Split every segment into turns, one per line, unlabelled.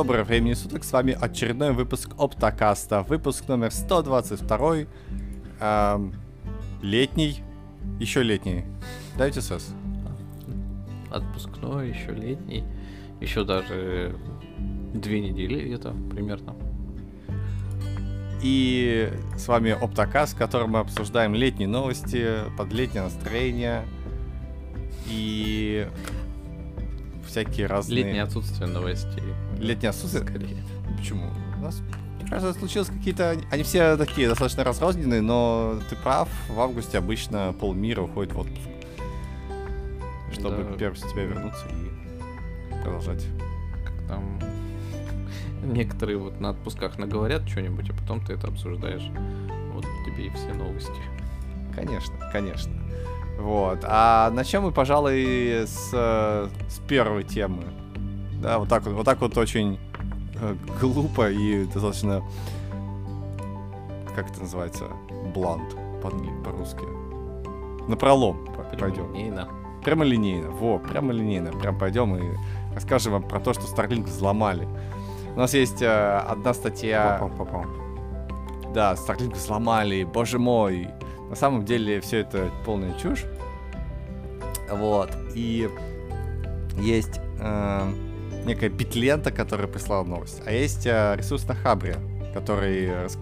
Доброго времени суток, с вами очередной выпуск Оптокаста, выпуск номер 122, эм, летний, еще летний, дайте сес.
Отпускной, еще летний, еще даже две недели где-то примерно.
И с вами Оптокаст, в котором мы обсуждаем летние новости, под летнее настроение и всякие разные...
Летнее отсутствие новостей.
Летнее отсутствие?
Скорее.
Почему? У нас, мне кажется, случилось какие-то... Они все такие достаточно разрозненные, но ты прав, в августе обычно полмира уходит в отпуск. Чтобы
Да.
1 сентября вернуться и продолжать.
Как там некоторые вот на отпусках наговорят что-нибудь, а потом ты это обсуждаешь. Вот тебе и все новости.
Конечно, конечно. Вот. А начнем мы, пожалуй, с, э, с первой темы. Да, вот так вот, вот так вот очень э, глупо и достаточно, как это называется, блант по- по-русски. На пролом пойдем.
Прямолинейно.
Прямолинейно, во, прямолинейно. Прям пойдем и расскажем вам про то, что Starlink взломали. У нас есть э, одна статья...
Пау-пау-пау-пау.
Да, Starlink взломали, боже мой. На самом деле все это полная чушь. Вот. И есть э, некая битлента, которая прислала новость. А есть э, ресурс на Хабре, который рас-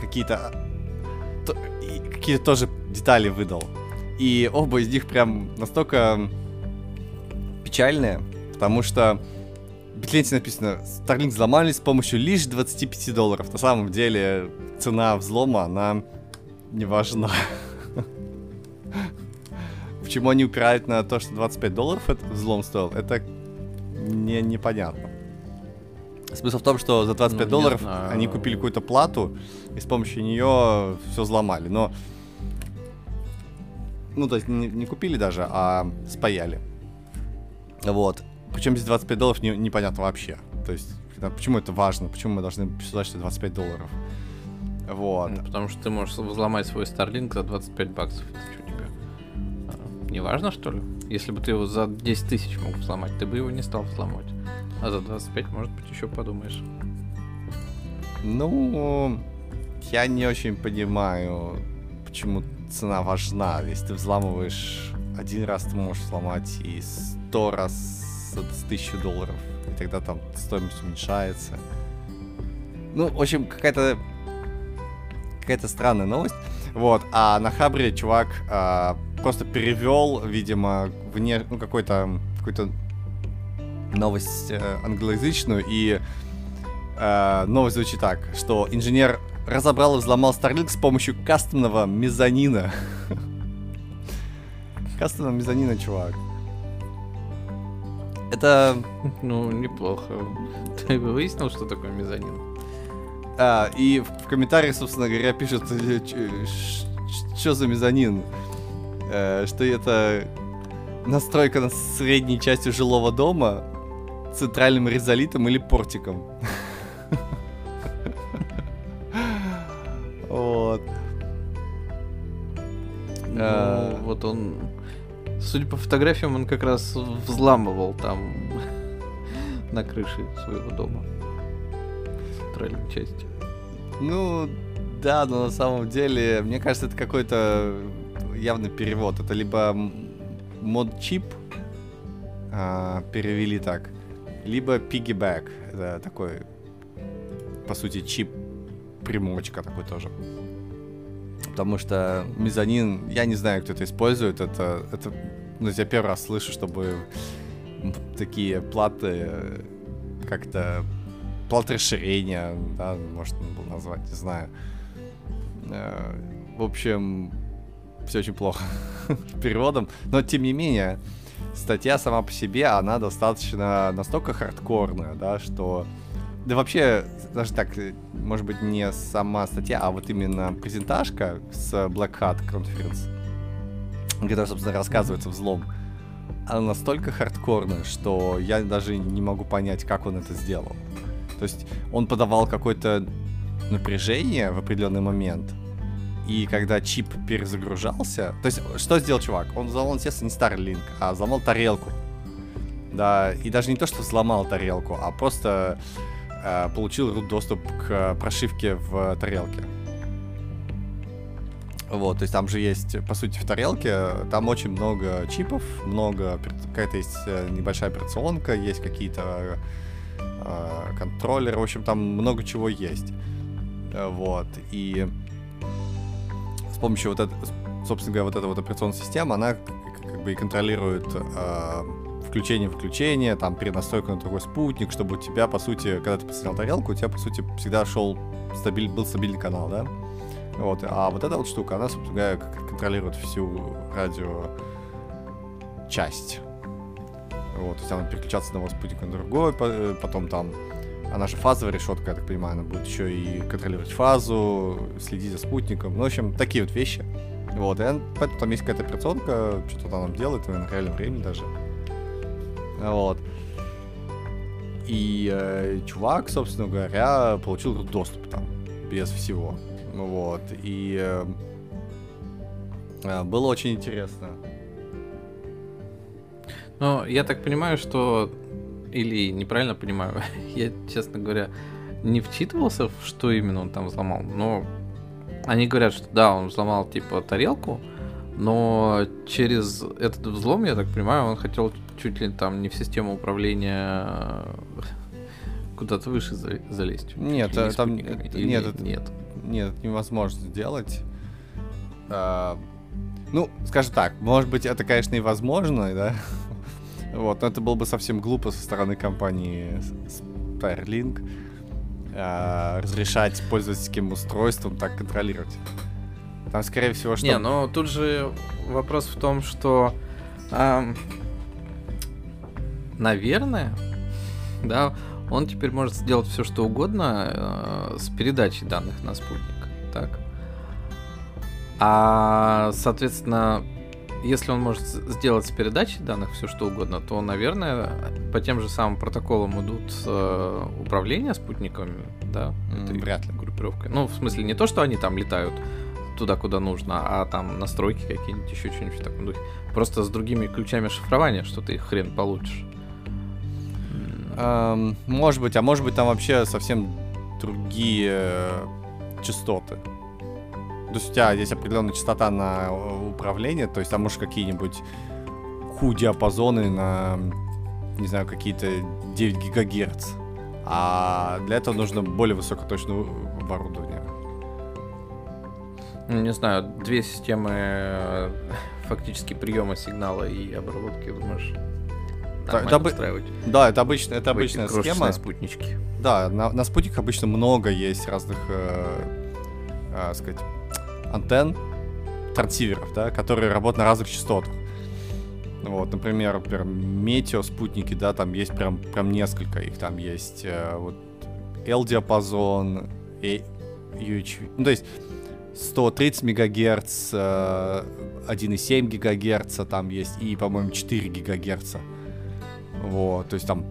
какие-то то- какие-то тоже детали выдал. И оба из них прям настолько печальные, потому что в Битленте написано, Starlink взломали с помощью лишь 25 долларов. На самом деле цена взлома, она не важна. Почему они упирают на то, что 25 долларов этот взлом стоил, это не, непонятно. Смысл в том, что за 25
Ну,
долларов
знаю.
они купили какую-то плату, и с помощью нее все взломали. Но ну, то есть не, не купили даже, а спаяли. Вот. Причем здесь 25 долларов не- непонятно вообще. То есть, почему это важно? Почему мы должны писать, что 25 долларов? Вот.
Ну, Потому что ты можешь взломать свой Starlink за 25 баксов. Это что тебе? а, Не важно, что ли? Если бы ты его за 10 тысяч мог взломать, ты бы его не стал взломать. А за 25, может быть, еще подумаешь.
Ну, я не очень понимаю, почему цена важна. Если ты взламываешь один раз, ты можешь взломать и сто раз с тысячу долларов. И тогда там стоимость уменьшается. Ну, в общем, какая-то какая-то странная новость. Вот, а на Хабре чувак а, просто перевел, видимо, вне, ну, какой-то какой-то новость э, англоязычную, и э, новость звучит так, что инженер разобрал и взломал Starlink с помощью кастомного мезонина. Кастомного мезонина, чувак. Это...
Ну, неплохо. Ты выяснил, что такое мезонин?
А, и в, комментариях, собственно говоря, пишут, что за мезонин. Э, что это настройка над средней частью жилого дома, центральным резолитом или портиком. Вот.
Ну,
А.
вот он... Судя по фотографиям, он как раз взламывал там на крыше своего дома. Центральную часть.
Ну, да, но на самом деле, мне кажется, это какой-то явный перевод. Это либо мод-чип, а, перевели так, либо piggyback. Это такой, по сути, чип-примочка такой тоже. Потому что мезонин, я не знаю, кто это использует, это, это ну, я первый раз слышу, чтобы такие платы как-то платы расширения, да, может было назвать, не знаю. Э, В общем, все очень плохо с переводом, но тем не менее, статья сама по себе, она достаточно настолько хардкорная, да, что... Да вообще, даже так, э, может быть, не сама статья, а вот именно презентажка с Black Hat Conference, где, собственно, рассказывается взлом, она настолько хардкорная, что я даже не могу понять, как он это сделал. То есть он подавал какое-то напряжение в определенный момент, и когда чип перезагружался... То есть что сделал чувак? Он взломал, естественно, не Starlink, а взломал тарелку. да, и даже не то, что взломал тарелку, а просто э, получил доступ к прошивке в тарелке. Вот, то есть там же есть, по сути, в тарелке, там очень много чипов, много, какая-то есть э, небольшая операционка, есть какие-то э, контроллеры, в общем, там много чего есть. Э, вот, и с помощью вот этой, собственно говоря, вот эта вот операционная система, она как бы и контролирует э, включение-выключение, там перенастройку на другой спутник, чтобы у тебя, по сути, когда ты посмотрел тарелку, у тебя, по сути, всегда шел стабиль, был стабильный канал, да? Вот. А вот эта вот штука, она, собственно говоря, контролирует всю радио часть. Вот, то есть она переключаться с одного спутника на другой, э, потом там она же фазовая решетка, я так понимаю, она будет еще и контролировать фазу, следить за спутником. Ну, в общем, такие вот вещи. Вот, и поэтому там есть какая-то операционка, что-то там делает, на реальном времени даже. Вот. И э, чувак, собственно говоря, получил доступ там, без всего. Вот. И э, э, было очень интересно.
Ну, я так понимаю, что... Или неправильно понимаю, я, честно говоря, не вчитывался, в что именно он там взломал, но они говорят, что да, он взломал типа тарелку, но через этот взлом, я так понимаю, он хотел чуть ли там не в систему управления куда-то выше залезть.
Нет, а там нет, нет, нет нет, невозможно сделать. А, ну, скажем так, может быть, это, конечно, и возможно, да. Вот, но это было бы совсем глупо со стороны компании Starlink а, разрешать пользовательским устройством так контролировать. Там, скорее всего, что...
Не, но тут же вопрос в том, что... А, наверное, да, он теперь может сделать все, что угодно э, с передачей данных на спутник. Так. А, соответственно, если он может сделать с передачей данных все, что угодно, то, наверное, по тем же самым протоколам идут э, управления спутниками, да?
Mm, вряд ли.
Группировкой. Ну, в смысле, не то, что они там летают туда, куда нужно, а там настройки какие-нибудь, еще что-нибудь в таком духе. Просто с другими ключами шифрования, что ты хрен получишь.
Может быть, а может быть там вообще совсем другие э, частоты. То есть у тебя есть определенная частота на э, управление, то есть там может какие-нибудь Q-диапазоны на, не знаю, какие-то 9 гигагерц. А для этого нужно более высокоточное оборудование.
Ну, не знаю, две системы э, фактически приема сигнала и обработки, думаешь,
это, это, да, это, обычно, это обычная схема.
спутнички.
Да, на, на спутниках обычно много есть разных, э, э, сказать, антенн, трансиверов, да, которые работают на разных частотах. Вот, например, например, метео спутники, да, там есть прям, прям несколько их. Там есть э, вот L-диапазон, UHV. Ну, то есть 130 мегагерц, э, 1,7 гигагерца там есть и, по-моему, 4 гигагерца. Вот, то есть там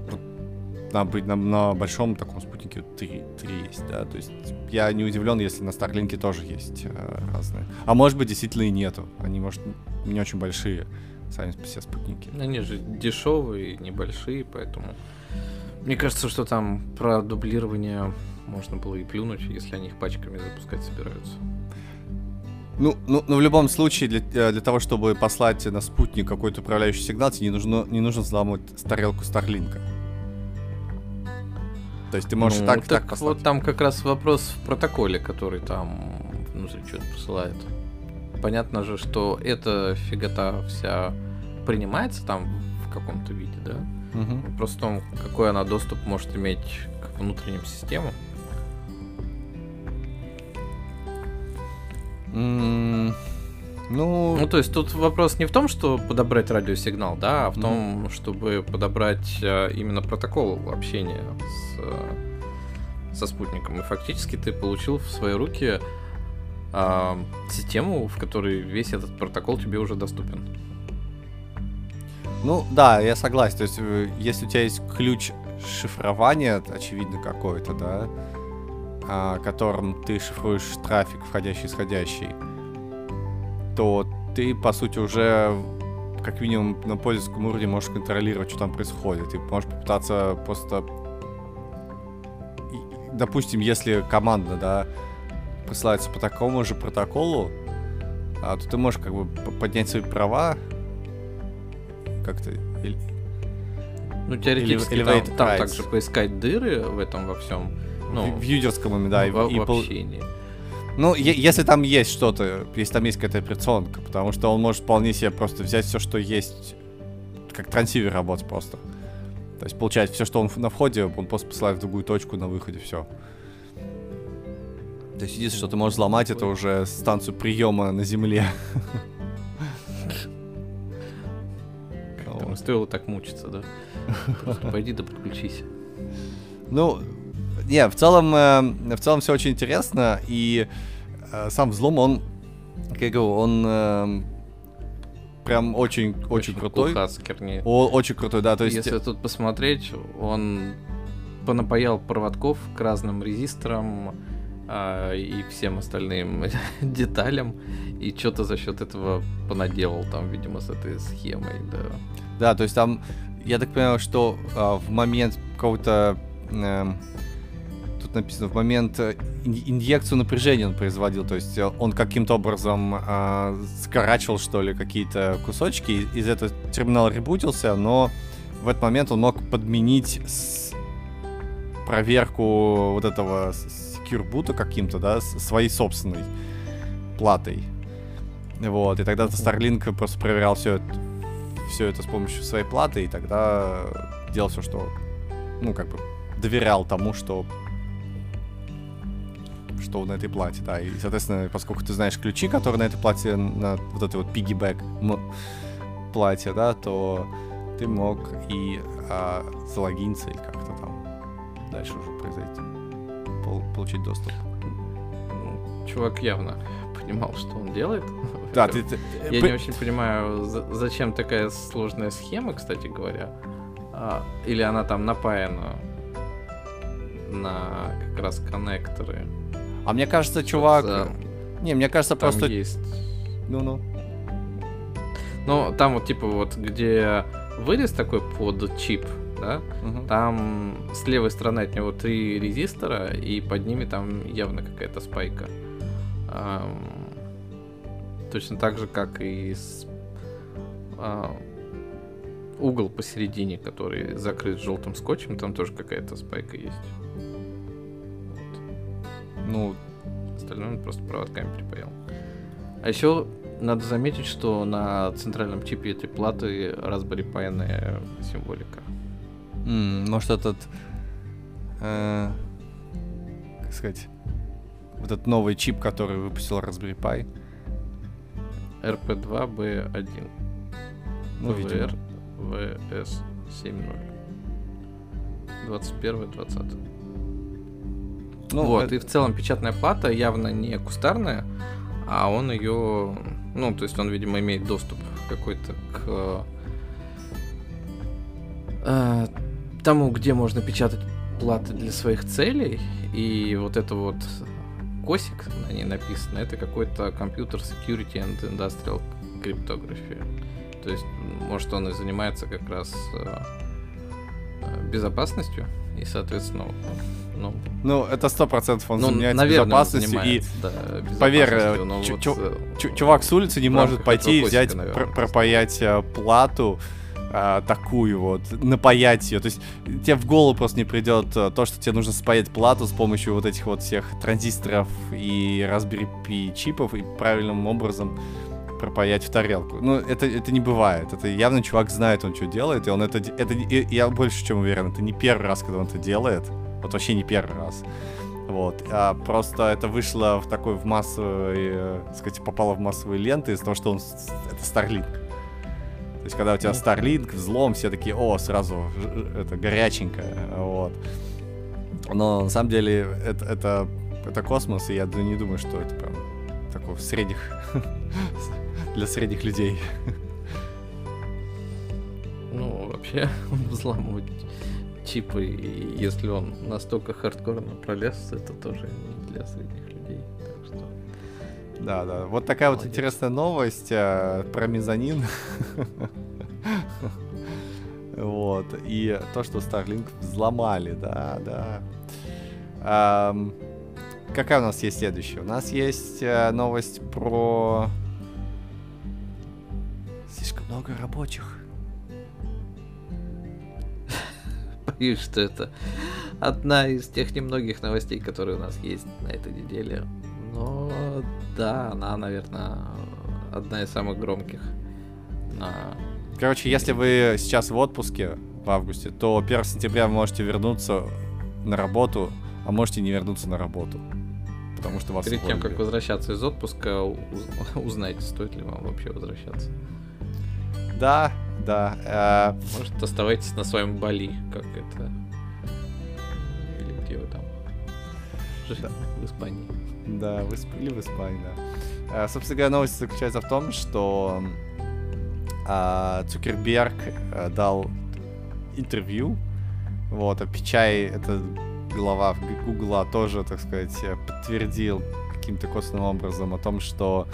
на, на, на большом таком спутнике 3, 3 есть, да, то есть я не удивлен, если на Старлинке тоже есть э, разные. А может быть, действительно и нету. Они, может, не очень большие, сами все спутники.
Они же дешевые, небольшие, поэтому... Мне кажется, что там про дублирование можно было и плюнуть, если они их пачками запускать собираются.
Ну, ну, ну, в любом случае, для, э, для того, чтобы послать на спутник какой-то управляющий сигнал, тебе не нужно, не нужно взламывать тарелку Старлинка. То есть ты можешь ну, так, так, так
послать. Вот там как раз вопрос в протоколе, который там внутри что-то посылает. Понятно же, что эта фигота вся принимается там в каком-то виде, да? Угу. Просто в том, какой она доступ может иметь к внутренним системам.
Ну...
Ну, то есть тут вопрос не в том, что подобрать радиосигнал, да, а в том, чтобы подобрать а, именно протокол общения с, а, со спутником. И фактически ты получил в свои руки а, систему, в которой весь этот протокол тебе уже доступен.
Ну, да, я согласен. То есть, э, если у тебя есть ключ шифрования, очевидно, какой-то, да, а, которым ты шифруешь трафик входящий и исходящий, то ты, по сути, уже как минимум на пользовательском уровне можешь контролировать, что там происходит. Ты можешь попытаться просто... Допустим, если команда, да, присылается по такому же протоколу, а, то ты можешь как бы поднять свои права как-то
ну, теоретически или, там, там также поискать дыры в этом во всем.
Ну, в, в юзерском, да,
в, и, в общении.
Ну, если там есть что-то, если там есть какая-то операционка, потому что он может вполне себе просто взять все, что есть, как трансивер работать просто. То есть получать все, что он на входе, он просто посылает в другую точку на выходе, все. То есть единственное, что ты можешь взломать, это уже станцию приема на Земле.
Стоило так мучиться, да? Просто пойди да подключись.
Ну, не, в целом, э, в целом все очень интересно, и э, сам взлом, он, как я говорю, он э, прям очень, очень, очень крутой. О, очень крутой, да, то есть...
Если тут посмотреть, он понапаял проводков к разным резисторам э, и всем остальным деталям, и что-то за счет этого понаделал там, видимо, с этой схемой, да.
Да, то есть там, я так понимаю, что э, в момент какого-то... Э, тут написано, в момент э, инъекцию напряжения он производил, то есть э, он каким-то образом э, скорачивал, что ли, какие-то кусочки, из этого терминал ребутился, но в этот момент он мог подменить с... проверку вот этого секьюрбута каким-то, да, своей собственной платой. Вот, и тогда Starlink просто проверял все это, все это с помощью своей платы, и тогда делал все, что, ну, как бы, доверял тому, что что на этой плате, да. И, соответственно, поскольку ты знаешь ключи, которые на этой плате, на вот этой вот piggyback плате, да, то ты мог и а, залогиниться или как-то там дальше уже произойти, пол, получить доступ.
Ну, чувак явно понимал, что он делает.
Да, ты, ты,
Я не очень понимаю, зачем такая сложная схема, кстати говоря. А, или она там напаяна на как раз коннекторы.
А мне кажется, чувак... Не, мне кажется,
там
просто...
есть...
Ну-ну.
Ну, там вот, типа, вот, где вырез такой под чип, да, угу. там с левой стороны от него три резистора, и под ними там явно какая-то спайка. Эм, точно так же, как и с, э, угол посередине, который закрыт желтым скотчем, там тоже какая-то спайка есть.
Ну,
остальное он просто проводками припаял. А еще надо заметить, что на центральном чипе этой платы Raspberry Pi символика.
Mm, может этот, э, как сказать, вот этот новый чип, который выпустил Raspberry Pi.
RP2B1.
Ну,
VR VS70. 21-20. Ну, вот, это... и в целом печатная плата явно не кустарная, а он ее, ну, то есть он, видимо, имеет доступ какой-то к э, тому, где можно печатать платы для своих целей, и вот это вот косик на ней написано, это какой-то компьютер Security and Industrial Cryptography. То есть, может, он и занимается как раз э, э безопасностью, и, соответственно,
ну, ну это сто процентов он ну, занимается наверное, безопасностью. и да, поверь, э, вот, э, чувак с улицы не может пойти и взять, наверное, пр- пропаять э, плату а, такую вот, напаять ее. То есть тебе в голову просто не придет то, что тебе нужно спаять плату с помощью вот этих вот всех транзисторов и Raspberry Pi чипов и правильным образом пропаять в тарелку. Ну, это, это не бывает. Это явно чувак знает, он что делает, и он это... это я больше чем уверен, это не первый раз, когда он это делает. Вот вообще не первый раз. Вот. А просто это вышло в такой в массовый, э, так сказать, попало в массовые ленты из-за того, что он это Starlink. То есть, когда у тебя Starlink, взлом, все такие, о, сразу это горяченькое, вот. Но на самом деле это, это, это космос, и я не думаю, что это прям такой средних для средних людей.
Ну, вообще, взламывать чипы, и если он настолько хардкорно пролез, это тоже не для средних людей. Так что
Да, да. Вот такая Молодец. вот интересная новость э, про мезонин. Вот. И то, что Starlink взломали, да, да. Эм, какая у нас есть следующая? У нас есть э, новость про... Слишком много рабочих.
Боюсь, что это одна из тех немногих новостей, которые у нас есть на этой неделе. Но да, она, наверное, одна из самых громких
Короче, если вы сейчас в отпуске в августе, то 1 сентября вы можете вернуться на работу, а можете не вернуться на работу. Потому что вас
Перед тем, как возвращаться из отпуска, узнайте, стоит ли вам вообще возвращаться.
Да, да.
Э... Может, оставайтесь на своем Бали, как это... Или где вы там? Да. В Испании.
Да, в Исп... или в Испании, да. Э, собственно говоря, новость заключается в том, что а, Цукерберг а, дал интервью. Вот, а Пичай, это глава Гугла, тоже, так сказать, подтвердил каким-то косвенным образом о том, что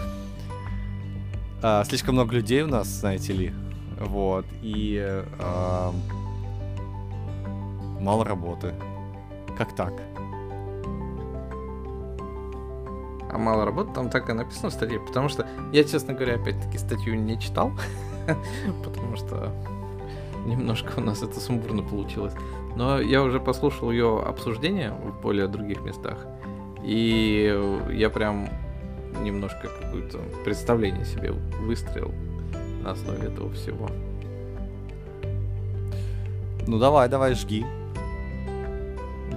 а, слишком много людей у нас, знаете ли. Вот, и а, мало работы. Как так?
А мало работы, там так и написано в статье, потому что я, честно говоря, опять-таки статью не читал. потому что немножко у нас это сумбурно получилось. Но я уже послушал ее обсуждение в более других местах, и я прям немножко какое-то представление себе выстроил на основе этого всего.
Ну давай, давай, жги.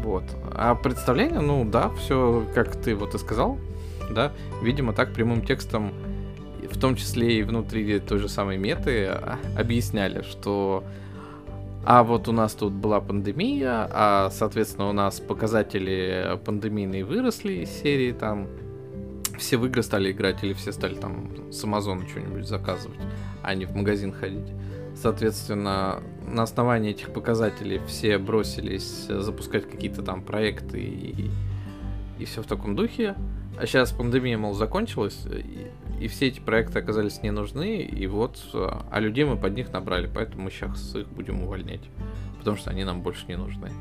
Вот. А представление, ну да, все, как ты вот и сказал, да, видимо, так прямым текстом в том числе и внутри той же самой меты а, объясняли, что а вот у нас тут была пандемия, а, соответственно, у нас показатели пандемийные выросли из серии там все в игры стали играть или все стали там с Амазона что-нибудь заказывать, а не в магазин ходить. Соответственно, на основании этих показателей все бросились запускать какие-то там проекты и, и все в таком духе. А сейчас пандемия, мол, закончилась, и, и все эти проекты оказались не нужны, и вот, а людей мы под них набрали, поэтому мы сейчас их будем увольнять, потому что они нам больше не нужны.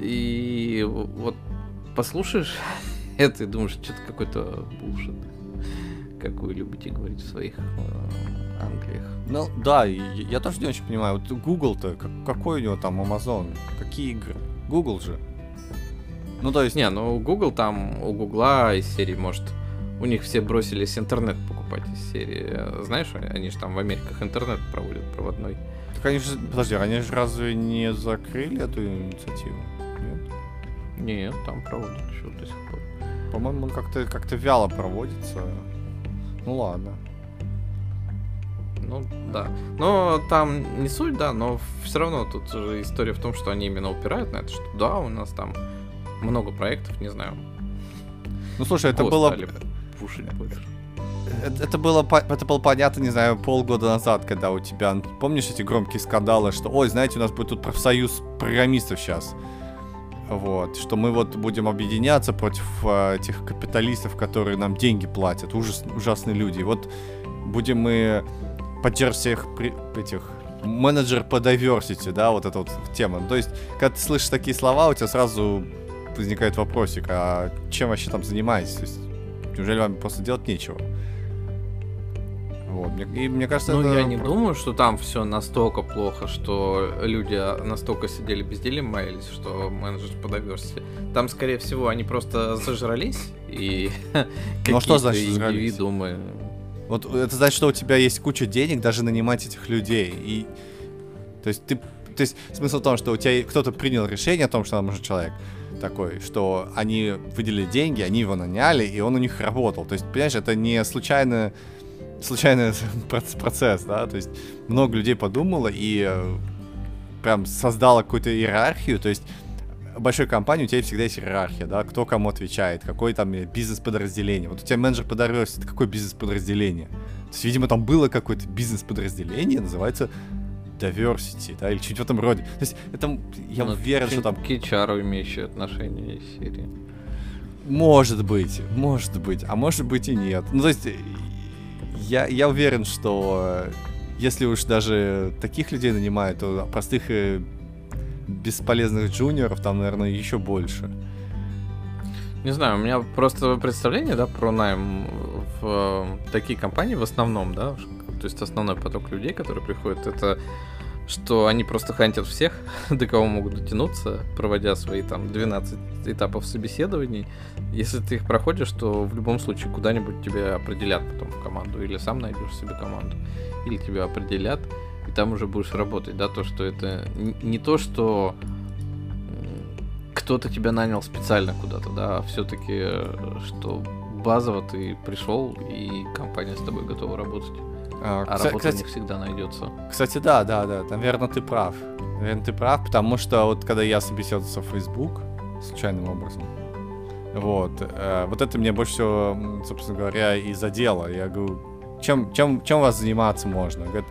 И вот послушаешь это и думаешь, что-то какой-то булшит, как вы любите говорить в своих э, Англиях.
Ну да, я, я тоже не очень понимаю, вот Google-то, какой у него там Amazon, какие игры? Google же.
Ну, то есть... Не, ну, Google там, у Гугла из серии, может, у них все бросились интернет покупать из серии. Знаешь, они же там в Америках интернет проводят проводной.
Так они же, подожди, они же разве не закрыли эту инициативу?
Нет? Нет, там проводят еще.
По-моему, он как-то как вяло проводится. Ну ладно.
Ну, да. Но там не суть, да, но все равно тут же история в том, что они именно упирают на это, что да, у нас там много проектов, не знаю.
Ну слушай, это было...
Пушить больше.
Это, это было, это было понятно, не знаю, полгода назад, когда у тебя, помнишь эти громкие скандалы, что, ой, знаете, у нас будет тут профсоюз программистов сейчас. Вот, что мы вот будем объединяться против э, этих капиталистов, которые нам деньги платят. Ужас, ужасные люди. Вот будем мы поддерживать всех при, этих менеджер по diversity, да, вот эта вот тема. Ну, то есть, когда ты слышишь такие слова, у тебя сразу возникает вопросик, а чем вообще там занимаетесь? То есть, неужели вам просто делать нечего? Вот. И мне кажется,
ну, это... я не думаю, что там все настолько плохо, что люди настолько сидели бездельем маялись, что менеджер по diversity. Там, скорее всего, они просто зажрались и
ну, а что значит индивидуумы. Вот это значит, что у тебя есть куча денег даже нанимать этих людей. И то есть ты то есть смысл в том, что у тебя кто-то принял решение о том, что нам нужен человек такой, что они выделили деньги, они его наняли, и он у них работал. То есть, понимаешь, это не случайно, случайный процесс, да, то есть много людей подумало и э, прям создало какую-то иерархию, то есть большой компании у тебя всегда есть иерархия, да, кто кому отвечает, какой там бизнес-подразделение. Вот у тебя менеджер по это какое бизнес-подразделение? То есть, видимо, там было какое-то бизнес-подразделение, называется diversity, да, или чуть в этом роде. То есть это, я ну, уверен, что там...
К HR имеющие отношение из серии.
Может быть, может быть, а может быть и нет. Ну, то есть, я, я уверен, что если уж даже таких людей нанимают, то простых и бесполезных джуниоров там, наверное, еще больше.
Не знаю, у меня просто представление, да, про найм в э, такие компании в основном, да, то есть основной поток людей, которые приходят, это что они просто хантят всех, до кого могут дотянуться, проводя свои там 12 этапов собеседований. Если ты их проходишь, то в любом случае куда-нибудь тебя определят потом в команду, или сам найдешь себе команду, или тебя определят, и там уже будешь работать, да, то, что это не то, что кто-то тебя нанял специально куда-то, да, а все-таки, что базово ты пришел, и компания с тобой готова работать. А, а кстати, работа не всегда найдется.
Кстати, да, да, да, наверное, ты прав. Наверное, ты прав, потому что вот когда я собеседовался в Facebook, случайным образом, вот, э, вот это мне больше всего, собственно говоря, и задело. Я говорю, чем, чем, чем вас заниматься можно? Говорит,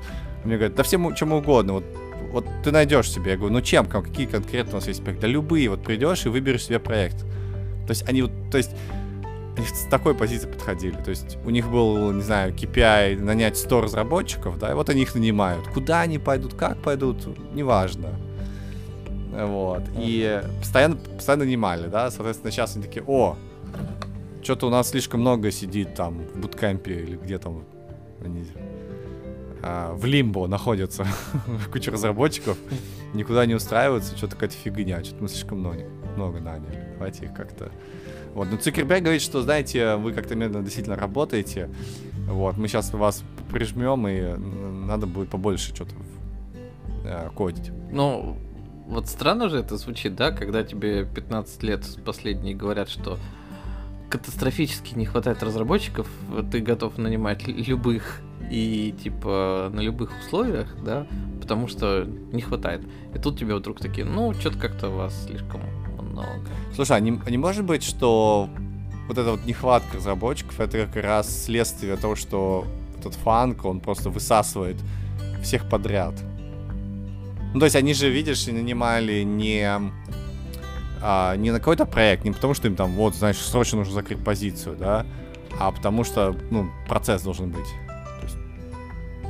мне говорят, да всем чем угодно, вот, вот ты найдешь себе. Я говорю, ну чем, какие конкретно у вас есть проекты? Да любые, вот придешь и выберешь себе проект. То есть они вот, то есть с такой позиции подходили. То есть у них был, не знаю, KPI нанять 100 разработчиков, да, и вот они их нанимают. Куда они пойдут, как пойдут, неважно. Вот. И постоянно, постоянно нанимали, да, соответственно, сейчас они такие, о, что-то у нас слишком много сидит там в буткемпе или где там они а, в лимбо находятся куча разработчиков, никуда не устраиваются, что-то какая-то фигня, что-то мы слишком много, много наняли. Давайте их как-то вот. Но Цукерберг говорит, что, знаете, вы как-то медленно действительно работаете. Вот, мы сейчас вас прижмем, и надо будет побольше что-то э, кодить.
Ну, вот странно же это звучит, да, когда тебе 15 лет последние говорят, что катастрофически не хватает разработчиков, ты готов нанимать любых и типа на любых условиях, да, потому что не хватает. И тут тебе вдруг такие, ну, что-то как-то вас слишком много.
Слушай, а не, не может быть, что вот эта вот нехватка разработчиков, это как раз следствие того, что этот фанк, он просто высасывает всех подряд. Ну, то есть они же, видишь, нанимали не, а, не на какой-то проект, не потому что им там, вот, знаешь, срочно нужно закрыть позицию, да, а потому что, ну, процесс должен быть. То есть,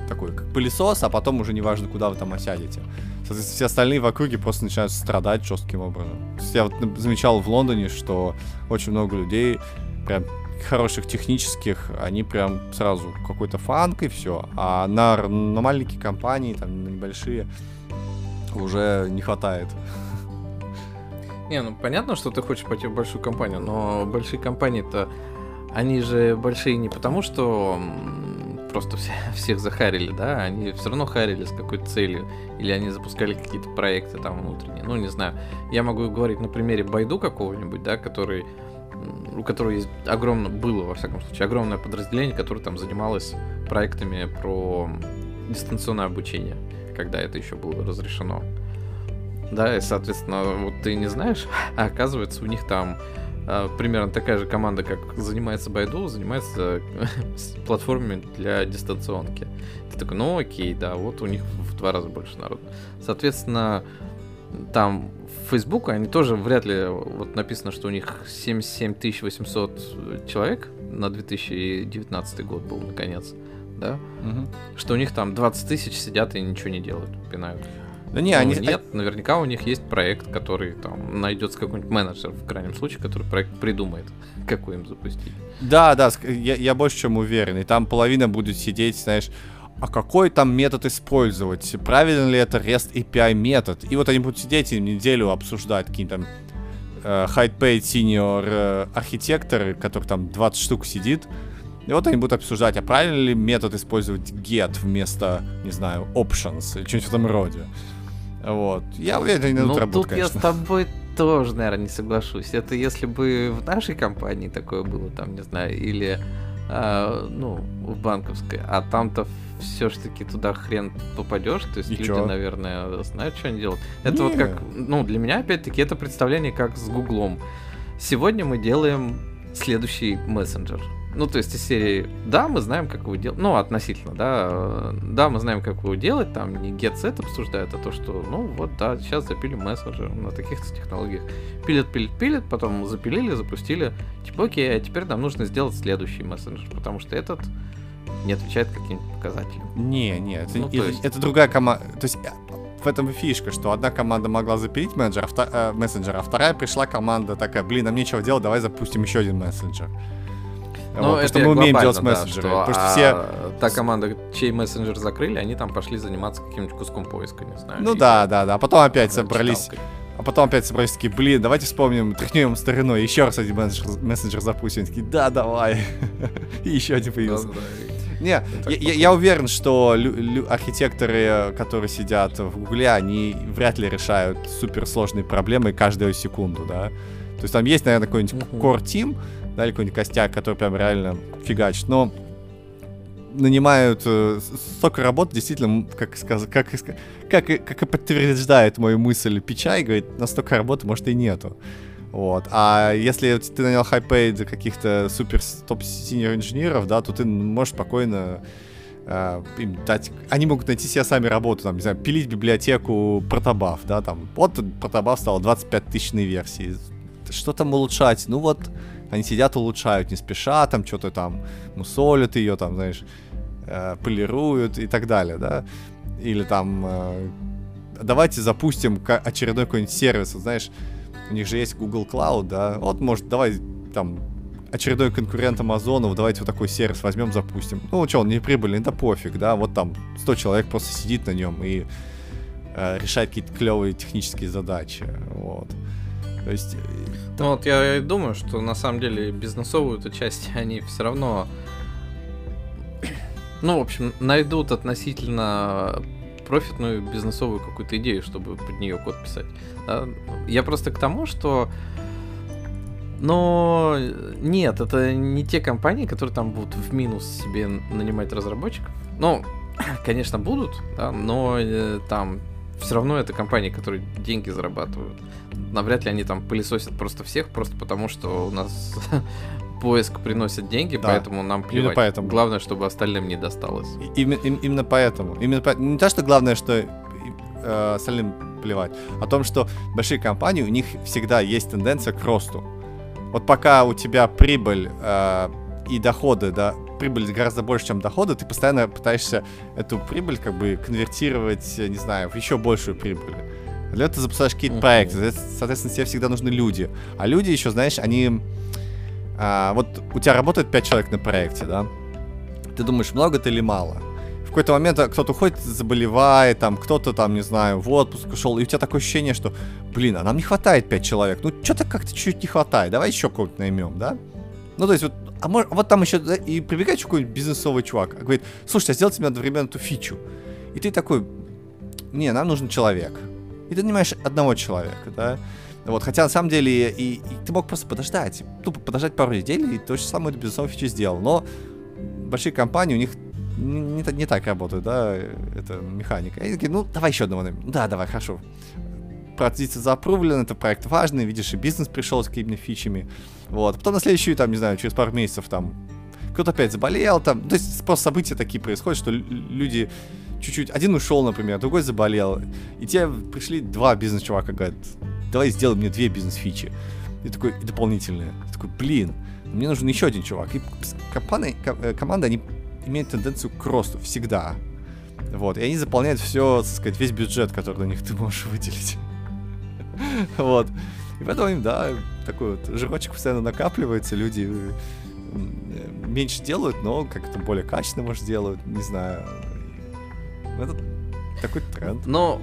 такой, как пылесос, а потом уже неважно, куда вы там осядете. Соответственно, все остальные в округе просто начинают страдать жестким образом. Я вот замечал в Лондоне, что очень много людей, прям хороших технических, они прям сразу какой-то фанк и все. А на, на маленькие компании, там, на небольшие, уже не хватает.
Не, ну понятно, что ты хочешь пойти в большую компанию, но большие компании-то, они же большие не потому, что просто все, всех захарили, да, они все равно харили с какой-то целью, или они запускали какие-то проекты там внутренние, ну, не знаю. Я могу говорить на примере Байду какого-нибудь, да, который, у которого есть огромное, было, во всяком случае, огромное подразделение, которое там занималось проектами про дистанционное обучение, когда это еще было разрешено. Да, и, соответственно, вот ты не знаешь, а оказывается, у них там а, примерно такая же команда, как занимается Байду, занимается платформами для дистанционки. Ты такой, ну окей, да, вот у них в два раза больше народу. Соответственно, там в Facebook они тоже вряд ли, вот написано, что у них 77 800 человек на 2019 год был, наконец, да, угу. что у них там 20 тысяч сидят и ничего не делают, пинают. Да не, ну, они... Нет, наверняка у них есть проект, который там найдется какой-нибудь менеджер, в крайнем случае, который проект придумает, какой им запустить.
Да, да, я, я больше чем уверен. И там половина будет сидеть, знаешь, а какой там метод использовать? Правильно ли это REST API метод? И вот они будут сидеть и неделю обсуждать какие-то там э, high-paid senior э, архитекторы, которых там 20 штук сидит. И вот они будут обсуждать, а правильно ли метод использовать get вместо, не знаю, options или что-нибудь в этом роде. Вот. Я уверен, найдут
ну, работу, тут конечно. я с тобой тоже, наверное, не соглашусь. Это если бы в нашей компании такое было, там, не знаю, или а, ну, в банковской, а там-то все ж таки туда хрен попадешь, то есть И люди, чё? наверное, знают, что они делают. Это не. вот как, ну, для меня, опять-таки, это представление как с Гуглом. Сегодня мы делаем следующий мессенджер. Ну, то есть из серии, да, мы знаем, как его делать, ну, относительно, да, да, мы знаем, как его делать, там не get set обсуждают, а то, что, ну, вот, да, сейчас запилим мессенджер на таких-то технологиях. Пилят, пилят, пилят, потом запилили, запустили, типа, окей, а теперь нам нужно сделать следующий мессенджер, потому что этот не отвечает каким-нибудь показателям.
Не, не, это, ну, это, есть... это другая команда, то есть в этом и фишка, что одна команда могла запилить менеджер, а втор... э, мессенджер, а вторая пришла команда такая, блин, нам нечего делать, давай запустим еще один мессенджер.
Ну, вот, это что мы умеем делать да, мессенджеры. Что, потому что а, все... Та команда, чей мессенджер закрыли, они там пошли заниматься каким-нибудь куском поиска, не знаю.
Ну да, да, да. А потом опять собрались... А потом опять собрались такие, блин, давайте вспомним, тряхнем стариной, еще раз один мессенджер, мессенджер запустим. Такие, да, давай. И еще один появился. Не, я, я, я уверен, что лю- лю- архитекторы, которые сидят в Гугле, они вряд ли решают суперсложные проблемы каждую секунду, да. То есть там есть, наверное, какой-нибудь uh-huh. core team, да, или какой-нибудь костяк, который прям реально фигачит. Но нанимают э, столько работы, действительно, как, сказ, как, как, как и подтверждает мою мысль Пичай, говорит, настолько работы, может, и нету. Вот. А если ты нанял high paid каких-то супер top senior инженеров, да, то ты можешь спокойно э, им дать... Они могут найти себе сами работу, там, не знаю, пилить библиотеку protobuf, да, там. Вот protobuf стал 25 тысячной версии. Что там улучшать? Ну вот, они сидят, улучшают не спеша, там что-то там мусолят ее, там, знаешь, э, полируют и так далее, да. Или там э, давайте запустим очередной какой-нибудь сервис, знаешь, у них же есть Google Cloud, да, вот, может, давай там очередной конкурент Амазонов, давайте вот такой сервис возьмем, запустим. Ну, что, он не прибыльный, да пофиг, да, вот там 100 человек просто сидит на нем и э, решает какие-то клевые технические задачи, вот. То есть
ну вот я и думаю, что на самом деле бизнесовую эту часть они все равно, ну, в общем, найдут относительно профитную бизнесовую какую-то идею, чтобы под нее код писать. Я просто к тому, что но нет, это не те компании, которые там будут в минус себе нанимать разработчиков. Ну, конечно, будут, да, но э, там все равно это компании, которые деньги зарабатывают. Навряд ли они там пылесосят просто всех, просто потому что у нас поиск приносит деньги, да. поэтому нам плевать. Именно поэтому. Главное, чтобы остальным не досталось.
И, именно, именно поэтому. Именно по... Не то, что главное, что э, остальным плевать, о том, что большие компании, у них всегда есть тенденция к росту. Вот пока у тебя прибыль э, и доходы, да, прибыль гораздо больше, чем доходы, ты постоянно пытаешься эту прибыль как бы конвертировать, не знаю, в еще большую прибыль. Для этого ты запускаешь какие-то uh-huh. проекты, соответственно, тебе всегда нужны люди. А люди еще, знаешь, они... А, вот у тебя работает 5 человек на проекте, да? Ты думаешь, много это или мало? В какой-то момент кто-то уходит, заболевает, там, кто-то там, не знаю, в отпуск ушел, и у тебя такое ощущение, что, блин, а нам не хватает 5 человек, ну, что-то как-то чуть-чуть не хватает, давай еще кого-то наймем, да? Ну, то есть вот а может, вот там еще да, и прибегает какой-нибудь бизнесовый чувак, говорит, слушайте, а сделайте мне одновременно эту фичу. И ты такой, не, нам нужен человек. И ты нанимаешь одного человека, да. Вот, хотя на самом деле и, и ты мог просто подождать, тупо подождать пару недель и то же самое эту бизнесовую фичу сделал. Но большие компании, у них не, не, не так работают, да, это механика. И они такие, ну, давай еще одного. Да, давай, хорошо позиция запрувлена, это проект важный, видишь, и бизнес пришел с какими-то фичами. Вот. Потом на следующую, там, не знаю, через пару месяцев там кто-то опять заболел, там, то есть просто события такие происходят, что люди чуть-чуть, один ушел, например, другой заболел, и тебе пришли два бизнес-чувака, говорят, давай сделай мне две бизнес-фичи. И такой, и дополнительные. И такой, блин, мне нужен еще один чувак. И компания, э, команда, они имеют тенденцию к росту всегда. Вот, и они заполняют все, так сказать, весь бюджет, который на них ты можешь выделить. Вот. И поэтому да, такой вот жирочек постоянно накапливается, люди э, меньше делают, но как-то более качественно, может, делают, не знаю. Это такой тренд.
Но,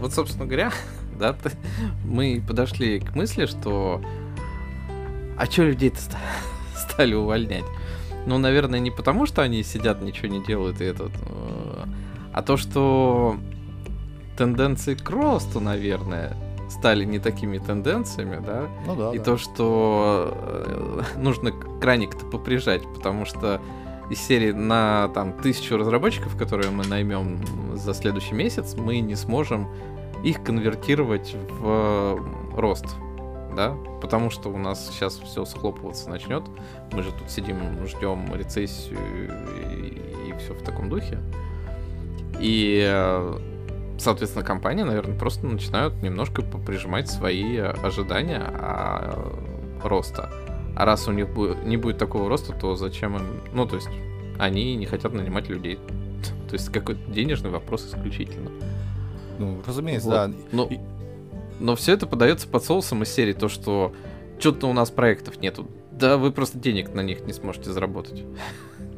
вот, собственно говоря, да, мы подошли к мысли, что а чё людей-то стали увольнять? Ну, наверное, не потому, что они сидят, ничего не делают, и этот, э, а то, что тенденции к росту, наверное, стали не такими тенденциями, да?
Ну да.
И
да.
то, что э, нужно краник-то поприжать, потому что из серии на там тысячу разработчиков, которые мы наймем за следующий месяц, мы не сможем их конвертировать в рост. да, потому что у нас сейчас все схлопываться начнет. Мы же тут сидим, ждем рецессию и, и все в таком духе. И, э, соответственно, компании, наверное, просто начинают немножко поприжимать свои ожидания а, роста. А раз у них не будет такого роста, то зачем им... Ну, то есть, они не хотят нанимать людей. То есть, какой-то денежный вопрос исключительно.
Ну, разумеется, вот. да.
Но, и... но все это подается под соусом из серии то, что что-то у нас проектов нету. Да вы просто денег на них не сможете заработать.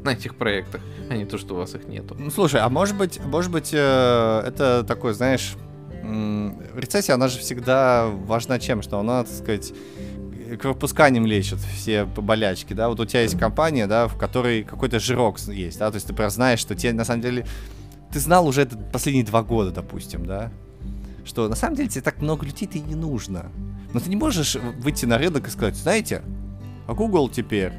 На этих проектах, а не то, что у вас их нету.
Ну, слушай, а может быть, может быть, э, это такой, знаешь, рецессия, она же всегда важна чем, что она, так сказать, кровопусканием лечит все болячки, да, вот у тебя есть компания, да, в которой какой-то жирок есть, да, то есть ты просто знаешь, что тебе на самом деле, ты знал уже это последние два года, допустим, да, что на самом деле тебе так много людей-то и не нужно. Но ты не можешь выйти на рынок и сказать, знаете, а Google теперь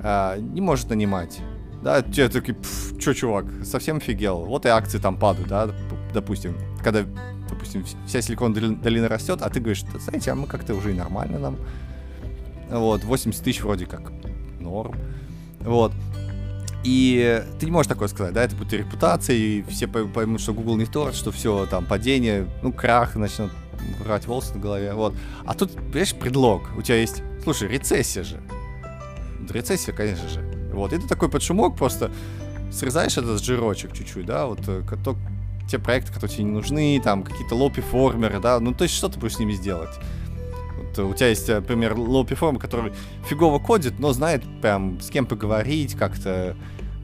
а, не может нанимать да, те такие, чё, чувак, совсем офигел, вот и акции там падают, да, допустим, когда, допустим, вся силиконовая долина растет, а ты говоришь, знаете, а мы как-то уже и нормально нам, вот, 80 тысяч вроде как норм, вот, и ты не можешь такое сказать, да, это будет репутация, и все поймут, что Google не тот, что все, там, падение, ну, крах, начнут брать волосы на голове, вот. А тут, понимаешь, предлог, у тебя есть, слушай, рецессия же, рецессия, конечно же, вот, и ты такой под шумок просто срезаешь этот жирочек чуть-чуть, да, вот э, то, те проекты, которые тебе не нужны, там, какие-то low performer ы, да, ну, то есть, что ты будешь с ними сделать? Вот, э, у тебя есть, например, low performer, который фигово кодит, но знает прям с кем поговорить, как-то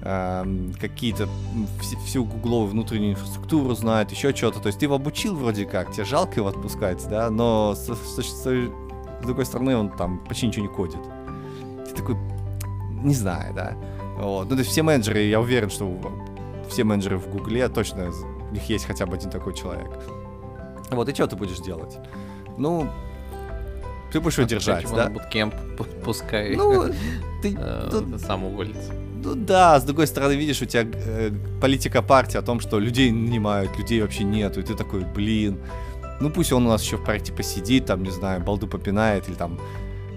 э, какие-то всю гугловую внутреннюю инфраструктуру знает, еще что-то. То есть ты его обучил вроде как, тебе жалко его отпускать, да, но с, с, с, с другой стороны он там почти ничего не кодит. Ты такой, не знаю, да. Вот. Ну, то есть все менеджеры, я уверен, что все менеджеры в Гугле точно, у них есть хотя бы один такой человек. Вот, и что ты будешь делать? Ну, ты будешь его держать, да?
Буткемп, пускай
ну,
ты, э, сам уволится.
Ну да, с другой стороны, видишь, у тебя э, политика партии о том, что людей нанимают, людей вообще нету, и ты такой, блин, ну пусть он у нас еще в проекте посидит, там, не знаю, балду попинает, или там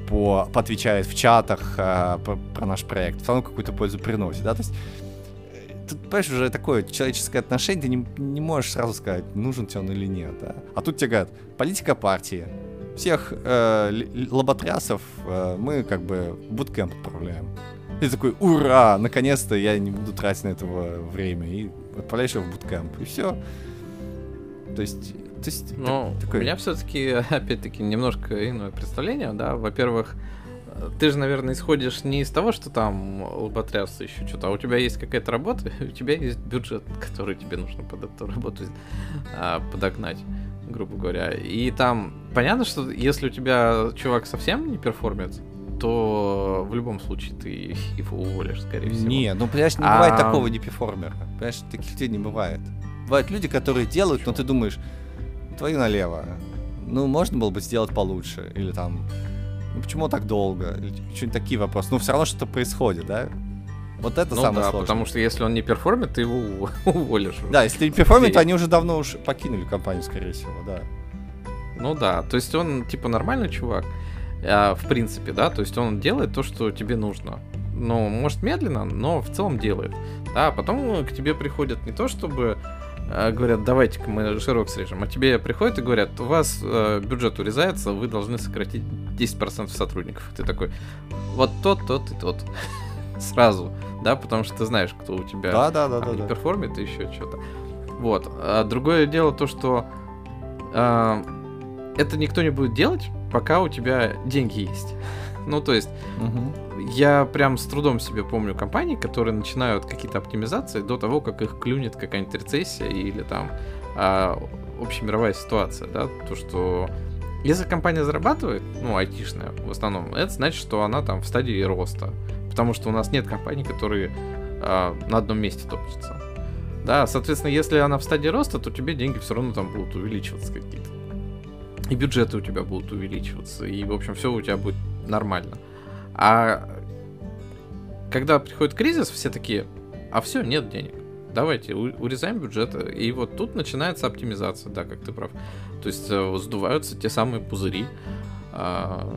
по, поотвечает в чатах э, про, про наш проект, все равно какую-то пользу приносит, да, то есть э, тут, понимаешь, уже такое человеческое отношение, ты не, не можешь сразу сказать, нужен тебе он или нет, да. А тут тебе говорят, политика партии, всех э, лоботрясов э, мы как бы в буткемп отправляем. Ты такой, ура, наконец-то я не буду тратить на этого время, и отправляешь его в буткемп, и все. То есть то есть,
ну, такой... у меня все-таки, опять-таки, немножко иное представление, да. Во-первых, ты же, наверное, исходишь не из того, что там лоботрясся еще что-то, а у тебя есть какая-то работа, у тебя есть бюджет, который тебе нужно под эту работу а, подогнать, грубо говоря. И там понятно, что если у тебя чувак совсем не перформит, то в любом случае ты его уволишь, скорее всего.
Не, ну, понимаешь, не бывает а... такого не перформера. Понимаешь, таких людей не бывает. Бывают люди, которые делают, Почему? но ты думаешь, твою налево. Ну, можно было бы сделать получше. Или там, ну почему так долго? Или что-нибудь такие вопросы. Ну, все равно что-то происходит, да? Вот это ну, самое да, сложное.
потому что если он не перформит, ты его уволишь.
Да, если не перформит, они уже давно уж покинули компанию, скорее всего, да.
Ну да, то есть он типа нормальный чувак, а, в принципе, да, то есть он делает то, что тебе нужно. Ну, может медленно, но в целом делает. Да, а потом к тебе приходят не то, чтобы говорят, давайте-ка мы жирок срежем. А тебе приходят и говорят, у вас э, бюджет урезается, вы должны сократить 10% сотрудников. Ты такой, вот тот, тот и тот. Сразу, да, потому что ты знаешь, кто у тебя
да, да, да,
там,
да,
не перформит и еще что-то. Вот. А другое дело то, что э, это никто не будет делать, пока у тебя деньги есть. Ну, то есть, угу. я прям с трудом себе помню компании, которые начинают какие-то оптимизации до того, как их клюнет какая-нибудь рецессия или там а, общемировая ситуация, да, то, что если компания зарабатывает, ну, айтишная в основном, это значит, что она там в стадии роста, потому что у нас нет компаний, которые а, на одном месте топчутся. Да, соответственно, если она в стадии роста, то тебе деньги все равно там будут увеличиваться какие-то. И бюджеты у тебя будут увеличиваться. И, в общем, все у тебя будет нормально. А когда приходит кризис, все такие, а все, нет денег. Давайте, урезаем бюджеты. И вот тут начинается оптимизация, да, как ты прав. То есть э, сдуваются те самые пузыри. А,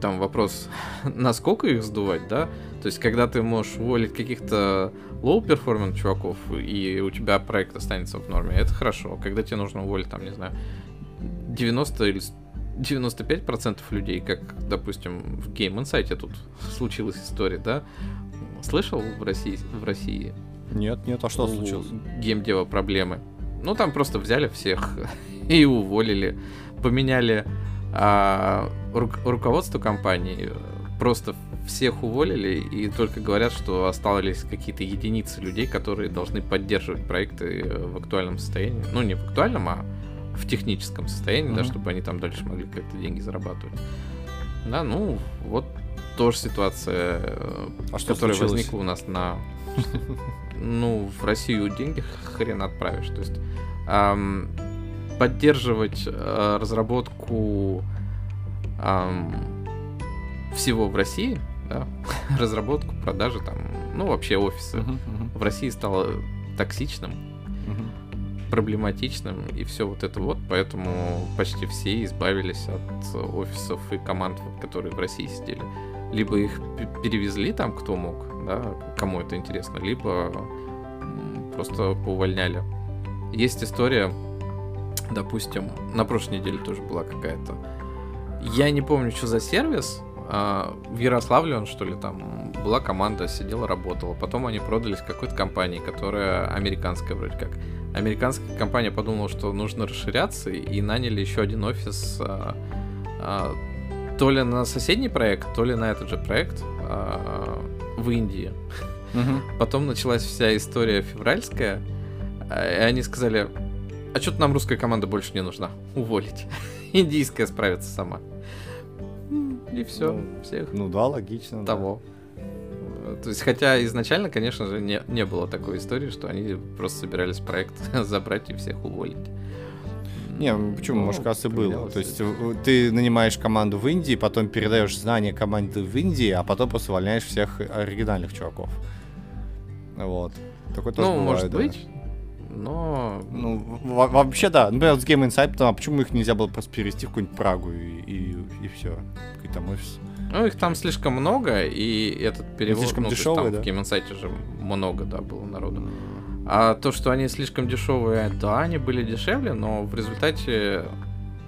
там вопрос, насколько их сдувать, да? То есть, когда ты можешь уволить каких-то low-performance чуваков, и у тебя проект останется в норме, это хорошо. Когда тебе нужно уволить, там, не знаю, 90 или 95% людей, как, допустим, в Game Insight тут случилась история, да? Слышал в России? В России
нет, нет, а что случилось?
Геймдева проблемы. Ну, там просто взяли всех и уволили. Поменяли а, ру- руководство компании. Просто всех уволили и только говорят, что остались какие-то единицы людей, которые должны поддерживать проекты в актуальном состоянии. Ну, не в актуальном, а в техническом состоянии, mm-hmm. да, чтобы они там дальше могли как-то деньги зарабатывать. Да, ну, вот тоже ситуация, а которая случилось? возникла у нас на... Ну, в Россию деньги хрен отправишь. То есть эм, поддерживать э, разработку эм, всего в России, да, разработку, продажи там, ну, вообще офисы uh-huh, uh-huh. в России стало токсичным. Проблематичным и все вот это вот, поэтому почти все избавились от офисов и команд, которые в России сидели. Либо их перевезли там, кто мог, да, кому это интересно, либо просто поувольняли. Есть история, допустим, на прошлой неделе тоже была какая-то. Я не помню, что за сервис, а, в Ярославле он, что ли, там была команда, сидела, работала. Потом они продались какой-то компании, которая американская вроде как американская компания подумала, что нужно расширяться, и наняли еще один офис а, а, то ли на соседний проект, то ли на этот же проект а, в Индии. Угу. Потом началась вся история февральская, а, и они сказали, а что-то нам русская команда больше не нужна, уволить. Индийская справится сама. И все,
ну,
всех.
Ну да, логично.
Того. Да. То есть, хотя изначально, конечно же, не, не было такой истории, что они просто собирались проект забрать и всех уволить.
Не, почему, ну, может, кажется, было. То есть ты нанимаешь команду в Индии, потом передаешь знания команды в Индии, а потом просто увольняешь всех оригинальных чуваков. Вот. Такое тоже
ну,
бывает,
может да. быть. Но...
Ну, вообще, да. Например, с Game Insight, а почему их нельзя было просто перевести в какую-нибудь Прагу и, и, и все? Какой там офис.
Ну, их там слишком много, и этот перевод...
слишком
ну,
дешевый, да?
В Game Insight же много, да, было народу. А то, что они слишком дешевые, да, они были дешевле, но в результате,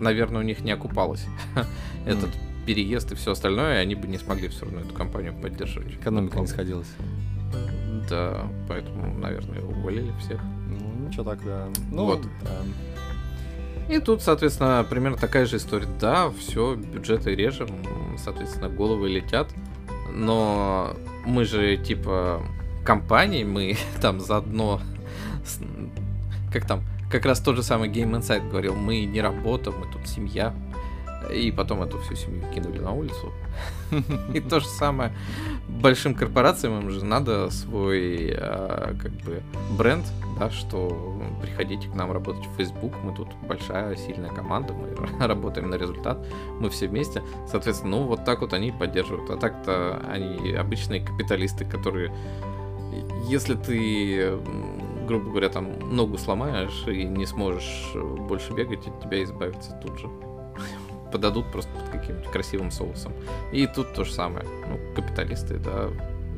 наверное, у них не окупалось этот переезд и все остальное, и они бы не смогли все равно эту компанию поддерживать.
Экономика не сходилась.
Да, поэтому, наверное, уволили всех.
Ну, ничего так, да. Ну,
вот.
Да.
И тут, соответственно, примерно такая же история. Да, все, бюджеты режем, соответственно, головы летят. Но мы же, типа, компании, мы там заодно... Как там? Как раз тот же самый Game Insight говорил, мы не работа, мы тут семья. И потом эту всю семью кинули на улицу. И то же самое большим корпорациям им же надо свой а, как бы бренд, да, что приходите к нам работать в Facebook, мы тут большая, сильная команда, мы работаем на результат, мы все вместе. Соответственно, ну вот так вот они поддерживают. А так-то они обычные капиталисты, которые если ты грубо говоря, там ногу сломаешь и не сможешь больше бегать, от тебя избавиться тут же подадут просто под каким-то красивым соусом. И тут то же самое. Ну, капиталисты, да.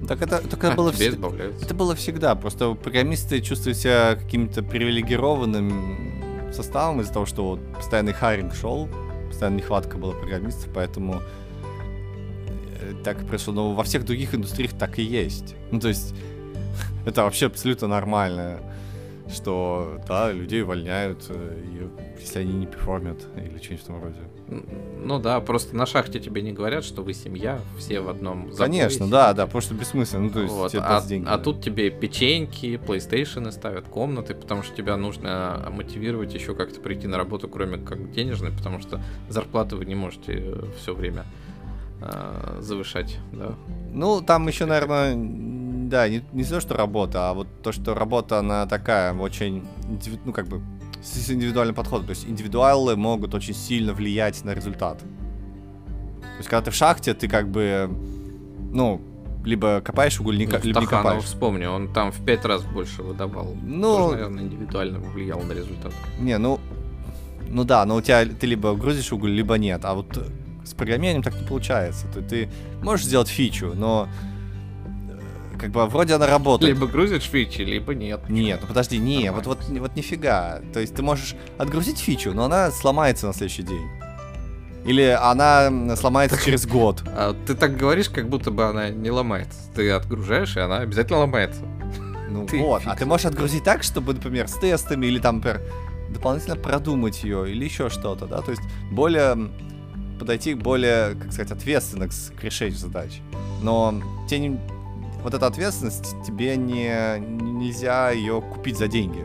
Так это, так это, а, было, вс... это было всегда. Просто программисты чувствуют себя каким-то привилегированным составом из-за того, что вот постоянный харинг шел, постоянная нехватка была программистов, поэтому э, так и прошло. Но во всех других индустриях так и есть. Ну, то есть, это вообще абсолютно нормально что, да, людей увольняют, э, если они не перформят или что-нибудь в этом роде.
Ну да, просто на шахте тебе не говорят, что вы семья, все в одном
заборе. Конечно, да, да, просто бессмысленно. Ну, то есть вот.
а, деньги, а да. тут тебе печеньки, PlayStation ставят, комнаты, потому что тебя нужно мотивировать еще как-то прийти на работу, кроме как денежной, потому что зарплаты вы не можете э, все время э, завышать, да.
Ну, там еще, наверное, да, не, не то, что работа, а вот то, что работа, она такая, очень, ну, как бы, с индивидуальным подходом. То есть индивидуалы могут очень сильно влиять на результат. То есть, когда ты в шахте, ты как бы, ну, либо копаешь угольника, ну, либо не копаешь.
вспомни, он там в пять раз больше выдавал. Ну, Тоже, наверное, индивидуально влиял на результат.
Не, ну, ну да, но у тебя ты либо грузишь уголь, либо нет. А вот с программированием так не получается. Ты, ты можешь сделать фичу, но как бы вроде она работает.
Либо грузишь фичи, либо нет.
Нет, ну подожди, не, вот, вот, вот нифига. То есть ты можешь отгрузить фичу, но она сломается на следующий день. Или она сломается через год.
А ты так говоришь, как будто бы она не ломается. Ты отгружаешь, и она обязательно ломается.
Ну ты вот, фикс. а ты можешь отгрузить так, чтобы, например, с тестами или там, например, дополнительно продумать ее или еще что-то, да, то есть более подойти более, как сказать, ответственно к, к решению задач. Но не, вот эта ответственность тебе не, нельзя ее купить за деньги.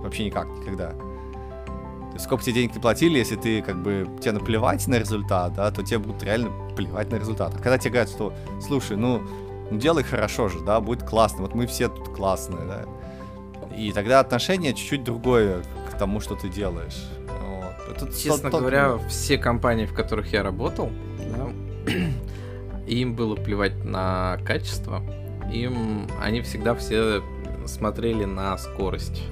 Вообще никак, никогда. То есть сколько тебе денег не платили, если ты как бы тебе наплевать на результат, да, то тебе будут реально плевать на результат. А когда тебе говорят, что слушай, ну, ну делай хорошо же, да, будет классно, вот мы все тут классные, да. И тогда отношение чуть-чуть другое к тому, что ты делаешь.
Это Честно тот, говоря, тот... все компании, в которых я работал, да, им было плевать на качество. Им они всегда все смотрели на скорость.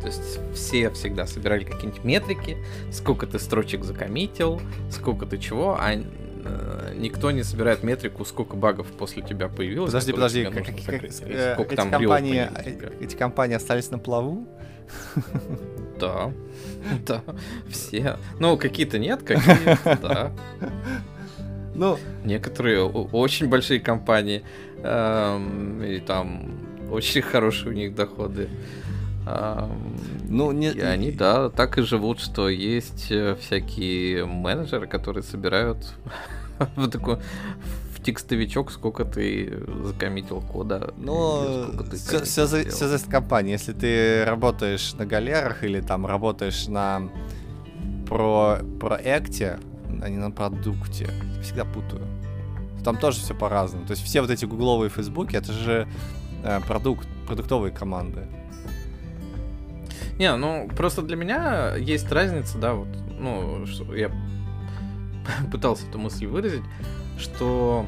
То есть все всегда собирали какие-нибудь метрики, сколько ты строчек закоммитил, сколько ты чего, а э, никто не собирает метрику, сколько багов после тебя появилось.
Подожди, подожди, как, как, как, э, сколько эти там компании, эти компании остались на плаву?
Да. Да, все. Ну, какие-то нет, какие-то, да. Ну, некоторые очень большие компании, и там очень хорошие у них доходы. Эм, ну, не... И они, да, так и живут, что есть э, всякие менеджеры, которые собирают в такой текстовичок, сколько ты закоммитил кода.
Ну, все, все, за, все зависит от компании. Если ты работаешь на галерах или там работаешь на про проекте, а не на продукте, всегда путаю. Там тоже все по-разному. То есть все вот эти гугловые фейсбуки, это же э, продукт, продуктовые команды.
Не, ну просто для меня есть разница, да, вот, ну, что я пытался эту мысль выразить, что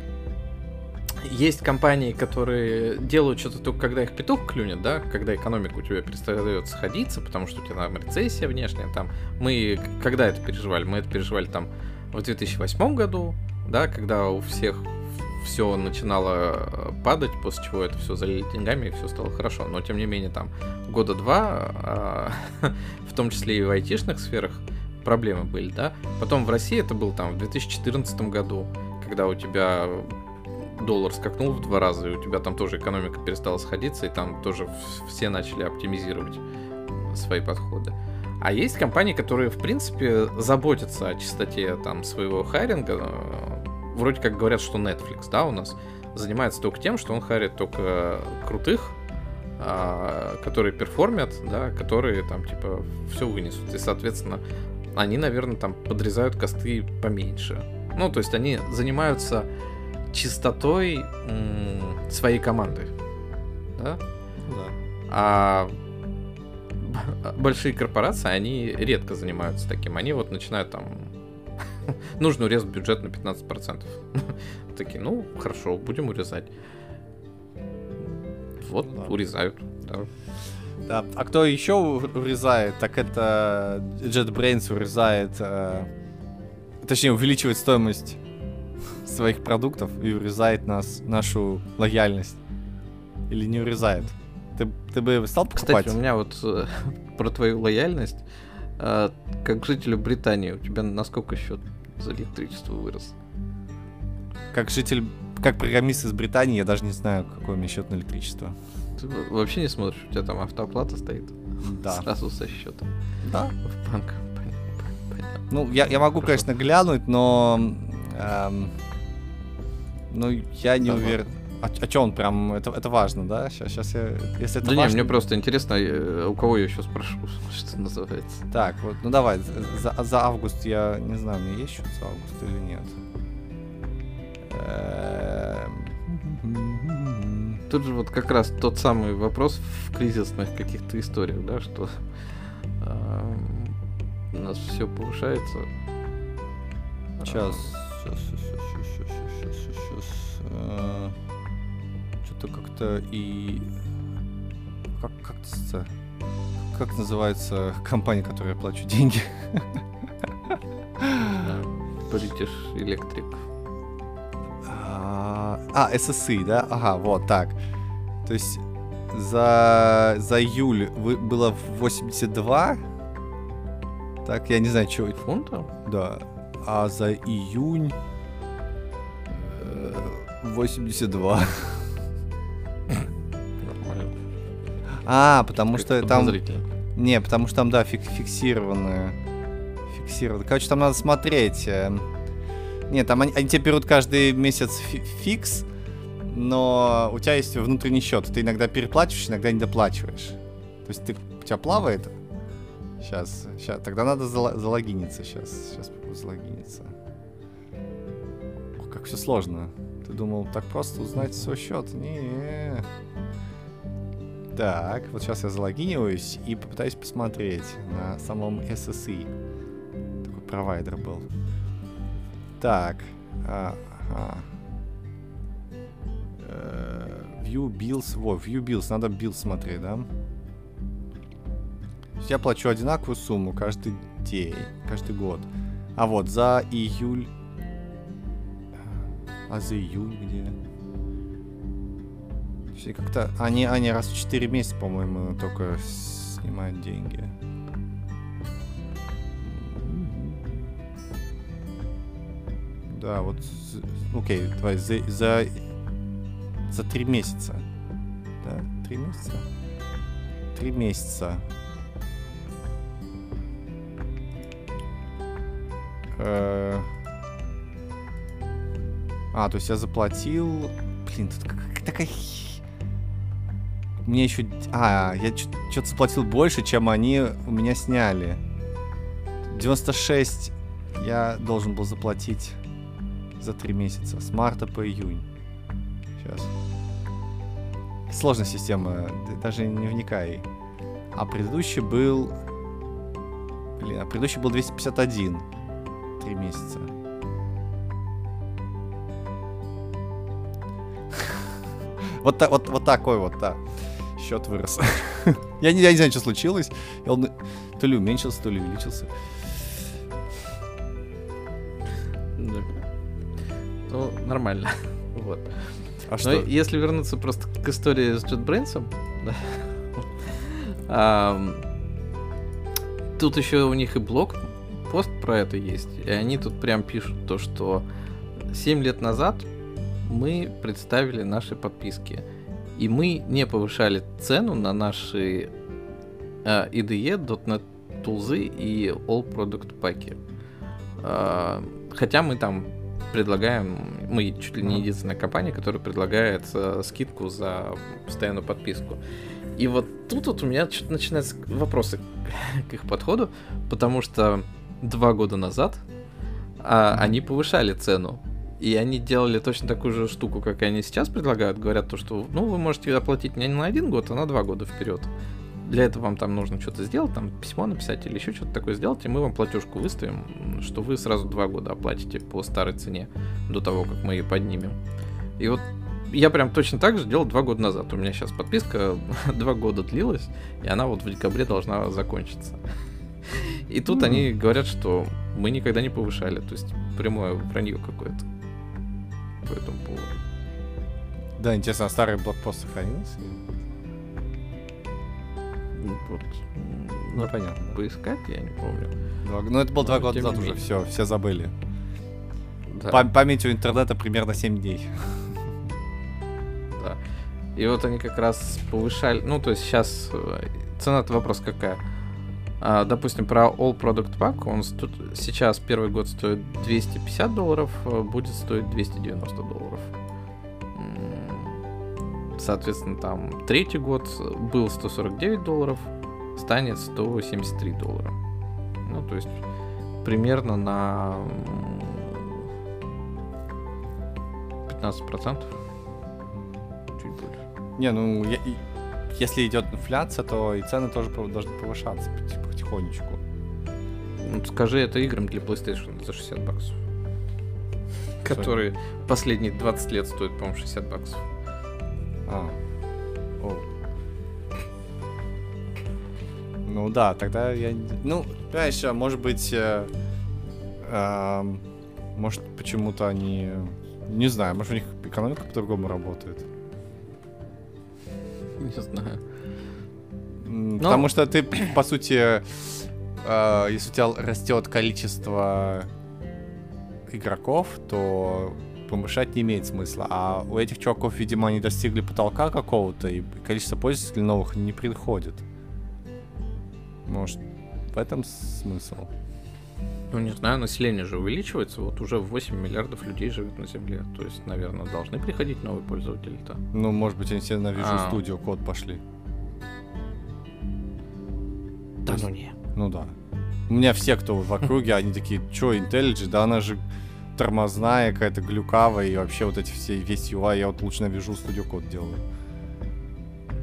есть компании, которые делают что-то только когда их петух клюнет, да, когда экономика у тебя перестает сходиться, потому что у тебя там рецессия внешняя, там, мы, когда это переживали? Мы это переживали там в 2008 году, да, когда у всех все начинало э, падать, после чего это все залили деньгами и все стало хорошо. Но тем не менее, там года два, а, в том числе и в айтишных сферах, проблемы были, да. Потом в России это было там в 2014 году, когда у тебя доллар скакнул в два раза, и у тебя там тоже экономика перестала сходиться, и там тоже все начали оптимизировать свои подходы. А есть компании, которые, в принципе, заботятся о чистоте там своего хайринга. Вроде как говорят, что Netflix, да, у нас занимается только тем, что он харит только крутых, а, которые перформят, да, которые там типа все вынесут. И, соответственно, они, наверное, там подрезают косты поменьше. Ну, то есть они занимаются чистотой своей команды. Да? Да. А большие корпорации, они редко занимаются таким. Они вот начинают там... Нужно урезать бюджет на 15%. Такие, ну, хорошо, будем урезать. Вот, да. урезают, да.
Да. А кто еще урезает, так это JetBrains урезает, э, точнее увеличивает стоимость своих продуктов и урезает нас, нашу лояльность. Или не урезает. Ты, ты бы стал покупать?
Кстати, у меня вот э, про твою лояльность, э, как жителю Британии, у тебя насколько счет за электричество вырос?
Как житель, как программист из Британии, я даже не знаю, какой у меня счет на электричество.
Ты вообще не смотришь, у тебя там автооплата стоит?
Да.
Сразу со счета.
Да. В банк. Ну, я, я могу, Хорошо. конечно, глянуть, но эм, ну, я не да, уверен. А, а что он прям, это, это важно, да? Сейчас, сейчас я, если это
да
важно...
не, мне просто интересно, э, у кого я еще спрошу, что называется.
Так, вот, ну давай, за, за август я не знаю, у меня есть счет за август или нет.
Эм. Тут же вот как раз тот самый вопрос в кризисных каких-то историях, да, что эм, у нас все повышается.
Сейчас, сейчас, сейчас, сейчас, сейчас, сейчас, сейчас, Э, что-то как-то и... Как, как-то... как называется компания, которой я плачу деньги?
British Electric.
А, а, SSI, да? Ага, вот так. То есть за, за июль вы, было 82. Так, я не знаю, что...
Фунтов?
Да. А за июнь... э, 82.
Нормально.
А, потому что там... Не, потому что там, да, фик- фиксированные. Фиксированные. Короче, там надо смотреть. э. Нет, там они, они тебе берут каждый месяц фи- фикс, но у тебя есть внутренний счет. Ты иногда переплачиваешь, иногда не доплачиваешь. То есть ты, у тебя плавает. Сейчас, сейчас. Тогда надо зало- залогиниться. Сейчас, сейчас попробую залогиниться. Ох, как все сложно. Ты думал, так просто узнать свой счет? Не. Так, вот сейчас я залогиниваюсь и попытаюсь посмотреть на самом SSI. Такой провайдер был. Так. а, ага. Э, View Bills. Во, View Bills. Надо Bills смотреть, да? Я плачу одинаковую сумму каждый день, каждый год. А вот за июль... А за июль где? Все как-то... Они, они раз в 4 месяца, по-моему, только снимают деньги. Да, вот... Окей, давай, за... За, за 3 месяца. Да, 3 месяца? 3 месяца. Э, А, то есть я заплатил... Блин, тут такая... Мне еще... А, я что-то заплатил больше, чем они у меня сняли. 96 я должен был заплатить за 3 месяца. С марта по июнь. Сейчас. Сложная система, даже не вникай. А предыдущий был... Блин, а предыдущий был 251. 3 месяца. Вот, та- вот, вот такой вот, да. Счет вырос. я, не, я не знаю, что случилось. И Он то ли уменьшился, то ли увеличился.
Да. Ну, нормально. вот.
А
Но
что?
если вернуться просто к истории с JetBrains, ам, тут еще у них и блог, пост про это есть, и они тут прям пишут то, что 7 лет назад мы представили наши подписки, и мы не повышали цену на наши а, IDE, .NET тулзы и All Product паки. А, Хотя мы там предлагаем, мы чуть ли не единственная компания, которая предлагает э, скидку за постоянную подписку. И вот тут вот у меня что-то начинаются вопросы к их подходу, потому что два года назад а, они повышали цену. И они делали точно такую же штуку, как и они сейчас предлагают. Говорят то, что ну вы можете оплатить не на один год, а на два года вперед. Для этого вам там нужно что-то сделать, там письмо написать или еще что-то такое сделать, и мы вам платежку выставим, что вы сразу два года оплатите по старой цене до того, как мы ее поднимем. И вот я прям точно так же делал два года назад. У меня сейчас подписка два года длилась, и она вот в декабре должна закончиться. И тут
М.
они говорят, что мы никогда не повышали. То есть прямое вранье какое-то по этому поводу.
Да, интересно, а старый блокпост сохранился?
Ну, Вот,
Ну,
надо
понятно.
поискать, я не помню.
Два- Ну, это было два года назад уже, все, все забыли.
Да,
Пам- память у интернета примерно 7 дней.
да. И вот они как раз повышали, ну, то есть сейчас цена это вопрос какая. А, допустим, про All Product Pack, он сто- сейчас первый год стоит 250 долларов, а будет стоить 290 долларов. Соответственно, там третий год был 149 долларов, станет 173 доллара. Ну, то есть примерно на м, 15%. Чуть больше.
Не, ну, я- если идет инфляция, то и цены тоже должны повышаться поти- потихонечку.
Ну, скажи это играм для PlayStation за 60 баксов. Которые последние 20 лет стоят, по-моему, 60 баксов.
А. О. Ну да, тогда я... Ну, понимаешь, может быть... э, эм, может, почему-то они... Не знаю, может, у них экономика по-другому работает.
Не знаю. Ну-
Потому что ты, по сути, э, если у тебя растет количество игроков, то повышать не имеет смысла. А у этих чуваков, видимо, они достигли потолка какого-то, и количество пользователей новых не приходит. Может, в этом смысл?
Ну, не знаю, население же увеличивается. Вот уже 8 миллиардов людей живет на Земле. То есть, наверное, должны приходить новые пользователи-то.
Ну, может быть, они все на Visual
А.
Studio код пошли.
Да ну не.
Ну да. У меня все, кто в округе, они такие, чё, IntelliJ, да она же тормозная, какая-то глюкавая, и вообще вот эти все, весь UI, я вот лучше на Visual Studio код делаю.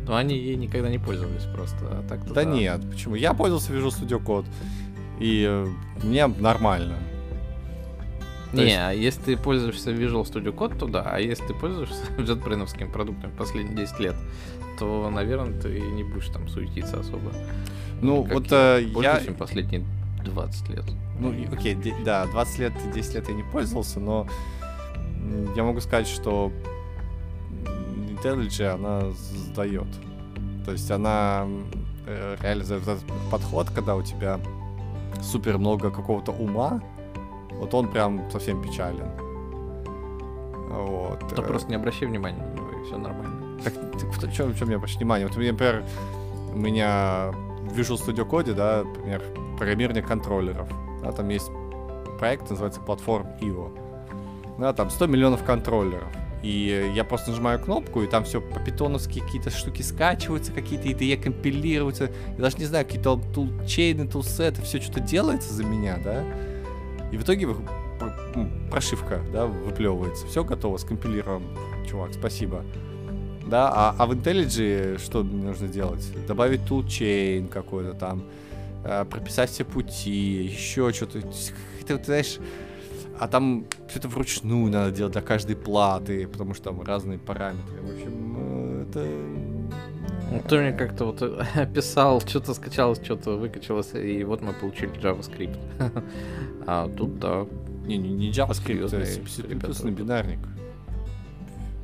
Но они ей никогда не пользовались просто. А так
Да нет, почему? Я пользовался Visual Studio код, и э, мне нормально. То
Не,
есть-
а если ты пользуешься Visual Studio Code, то да. А если ты пользуешься JetBrains продуктами последние 10 лет, то, наверное, ты не будешь там суетиться особо.
Ну,
Как
вот
я
э, я...
Им последние 20 лет.
Ну, окей, де- да, 20 лет, 10 лет я не пользовался, но я могу сказать, что IntelliJ, она сдает. То есть она э, за этот подход, когда у тебя супер много какого-то ума, вот он прям совсем печален. Вот.
Да
э,
просто не обращай внимания на него, и все нормально.
так, так в чем, в чем я обращаю внимание? Вот, например, у меня в Visual Studio Code, да, например, программирование контроллеров. Да, там есть проект, называется платформ IO. Да, там 100 миллионов контроллеров. И я просто нажимаю кнопку, и там все по питоновски какие-то штуки скачиваются, какие-то IDE компилируются. Я даже не знаю, какие-то тулчейны, тулсеты, все что-то делается за меня, да. И в итоге м, прошивка, да, выплевывается. Все готово, скомпилирован. Чувак, спасибо. Да, а, а в IntelliJ что нужно делать? Добавить toolchain какой-то там, э, прописать все пути, еще что-то. Ты, ты знаешь, а там все это вручную надо делать для каждой платы, потому что там разные параметры. В общем, э, это...
Ну, Ты мне как-то вот э, описал, что-то скачалось, что-то выкачалось, и вот мы получили JavaScript. А тут, да.
Не, не, не JavaScript,
Серьезные
C++ бинарник.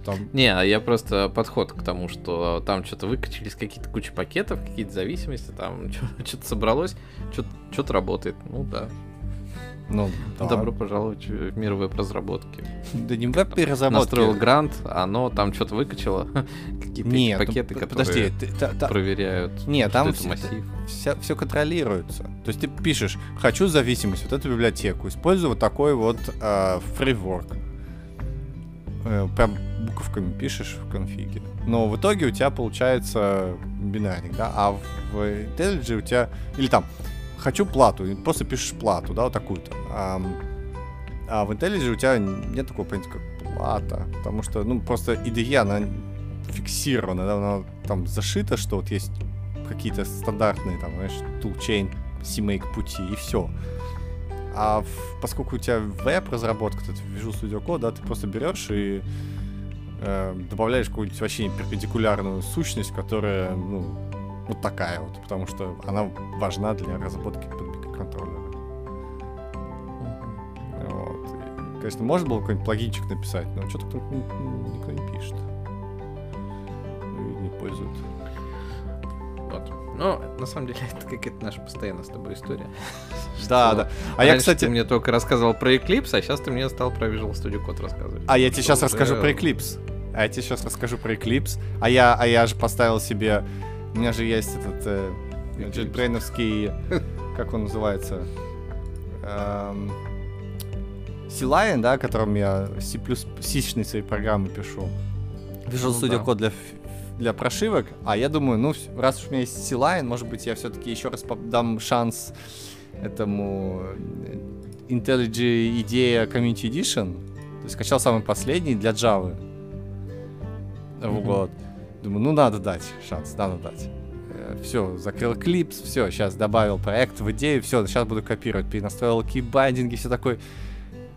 Там
Не, а я просто подход к тому, что там что-то выкачались какие-то куча пакетов, какие-то зависимости, там что-то собралось, что-то работает. Ну да.
ну, да.
Добро пожаловать в мир веб-разработки.
Да не веб-разработки.
Настроил грант, оно там что-то выкачало. Какие-то
Нет, ну,
пакеты,
п-
которые
подожди, ты- та-
проверяют.
Нет, там все,
массив.
все, контролируется. То есть ты пишешь, хочу зависимость, вот эту библиотеку, использую вот такой вот э, фрейворк. Э, прям буковками пишешь в конфиге. Но в итоге у тебя получается бинарник, да, а в IntelliJ у тебя... Или там, хочу плату, и просто пишешь плату, да, вот такую-то. Ам, а в IntelliJ у тебя нет такого понятия, как плата, потому что, ну, просто IDE, она фиксирована, да, она там зашита, что вот есть какие-то стандартные, там, знаешь, toolchain, CMake пути, и все. А в- поскольку у тебя веб-разработка, это Visual Studio Code, да, ты просто берешь и э, добавляешь какую-нибудь вообще перпендикулярную сущность, которая, ну, вот такая вот, потому что она важна для разработки микроконтроллера. Вот. И, конечно, можно было какой-нибудь плагинчик написать, но что-то кто никто не пишет. И не пользует.
Вот. Ну, на самом деле, это какая-то наша постоянная с тобой история.
Да, да. А я, кстати,
ты мне только рассказывал про Eclipse, а сейчас ты мне стал про Visual Studio Code рассказывать.
А я тебе сейчас расскажу про Eclipse. А я тебе сейчас расскажу про Eclipse. А я, а я же поставил себе... У меня же есть этот э. Как он называется? Эм, C-Line, да, которым я C++ свои программы пишу. Visual
Ну
Studio
да.
Code для, для прошивок. А я думаю, ну, раз уж у меня есть C-Line, может быть, я все-таки еще раз дам шанс этому э, IntelliJ IDEA Community Edition. То есть скачал самый последний для Java.
Мгм.
Вот. Думаю, ну надо дать шанс, надо дать. Все, закрыл Eclipse, все, сейчас добавил проект в идею, все, сейчас буду копировать, перенастроил кейбайдинги, все такое.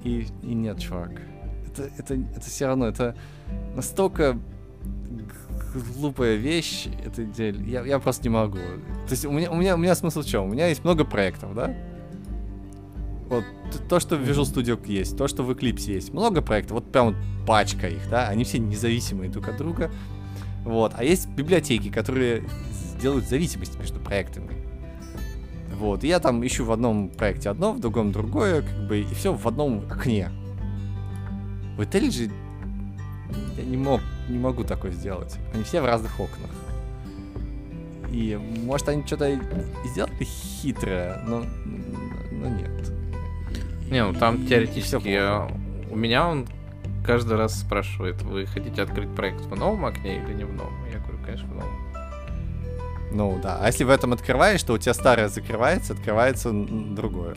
И, и нет, чувак. Это, это, это все равно, это настолько глупая вещь. Это дель- я, я просто не могу. То есть у меня, у меня, у меня смысл в чем? У меня есть много проектов, да? Вот то, что в Visual Studio есть, то, что в Eclipse есть. Много проектов, вот прям вот пачка их, да? Они все независимые друг от друга. Вот. А есть библиотеки, которые делают зависимость между проектами. Вот. И я там ищу в одном проекте одно, в другом другое, как бы, и все в одном окне. В IntelliJ я не мог, не могу такое сделать. Они все в разных окнах. И может они что-то и сделали хитрое, но, но нет.
Не, ну там
И
теоретически
всё
я- у меня он каждый раз спрашивает, вы хотите открыть проект в новом окне или не в новом? Я говорю, конечно, в новом.
Ну да, а если в этом открываешь, то у тебя старое закрывается, открывается другое.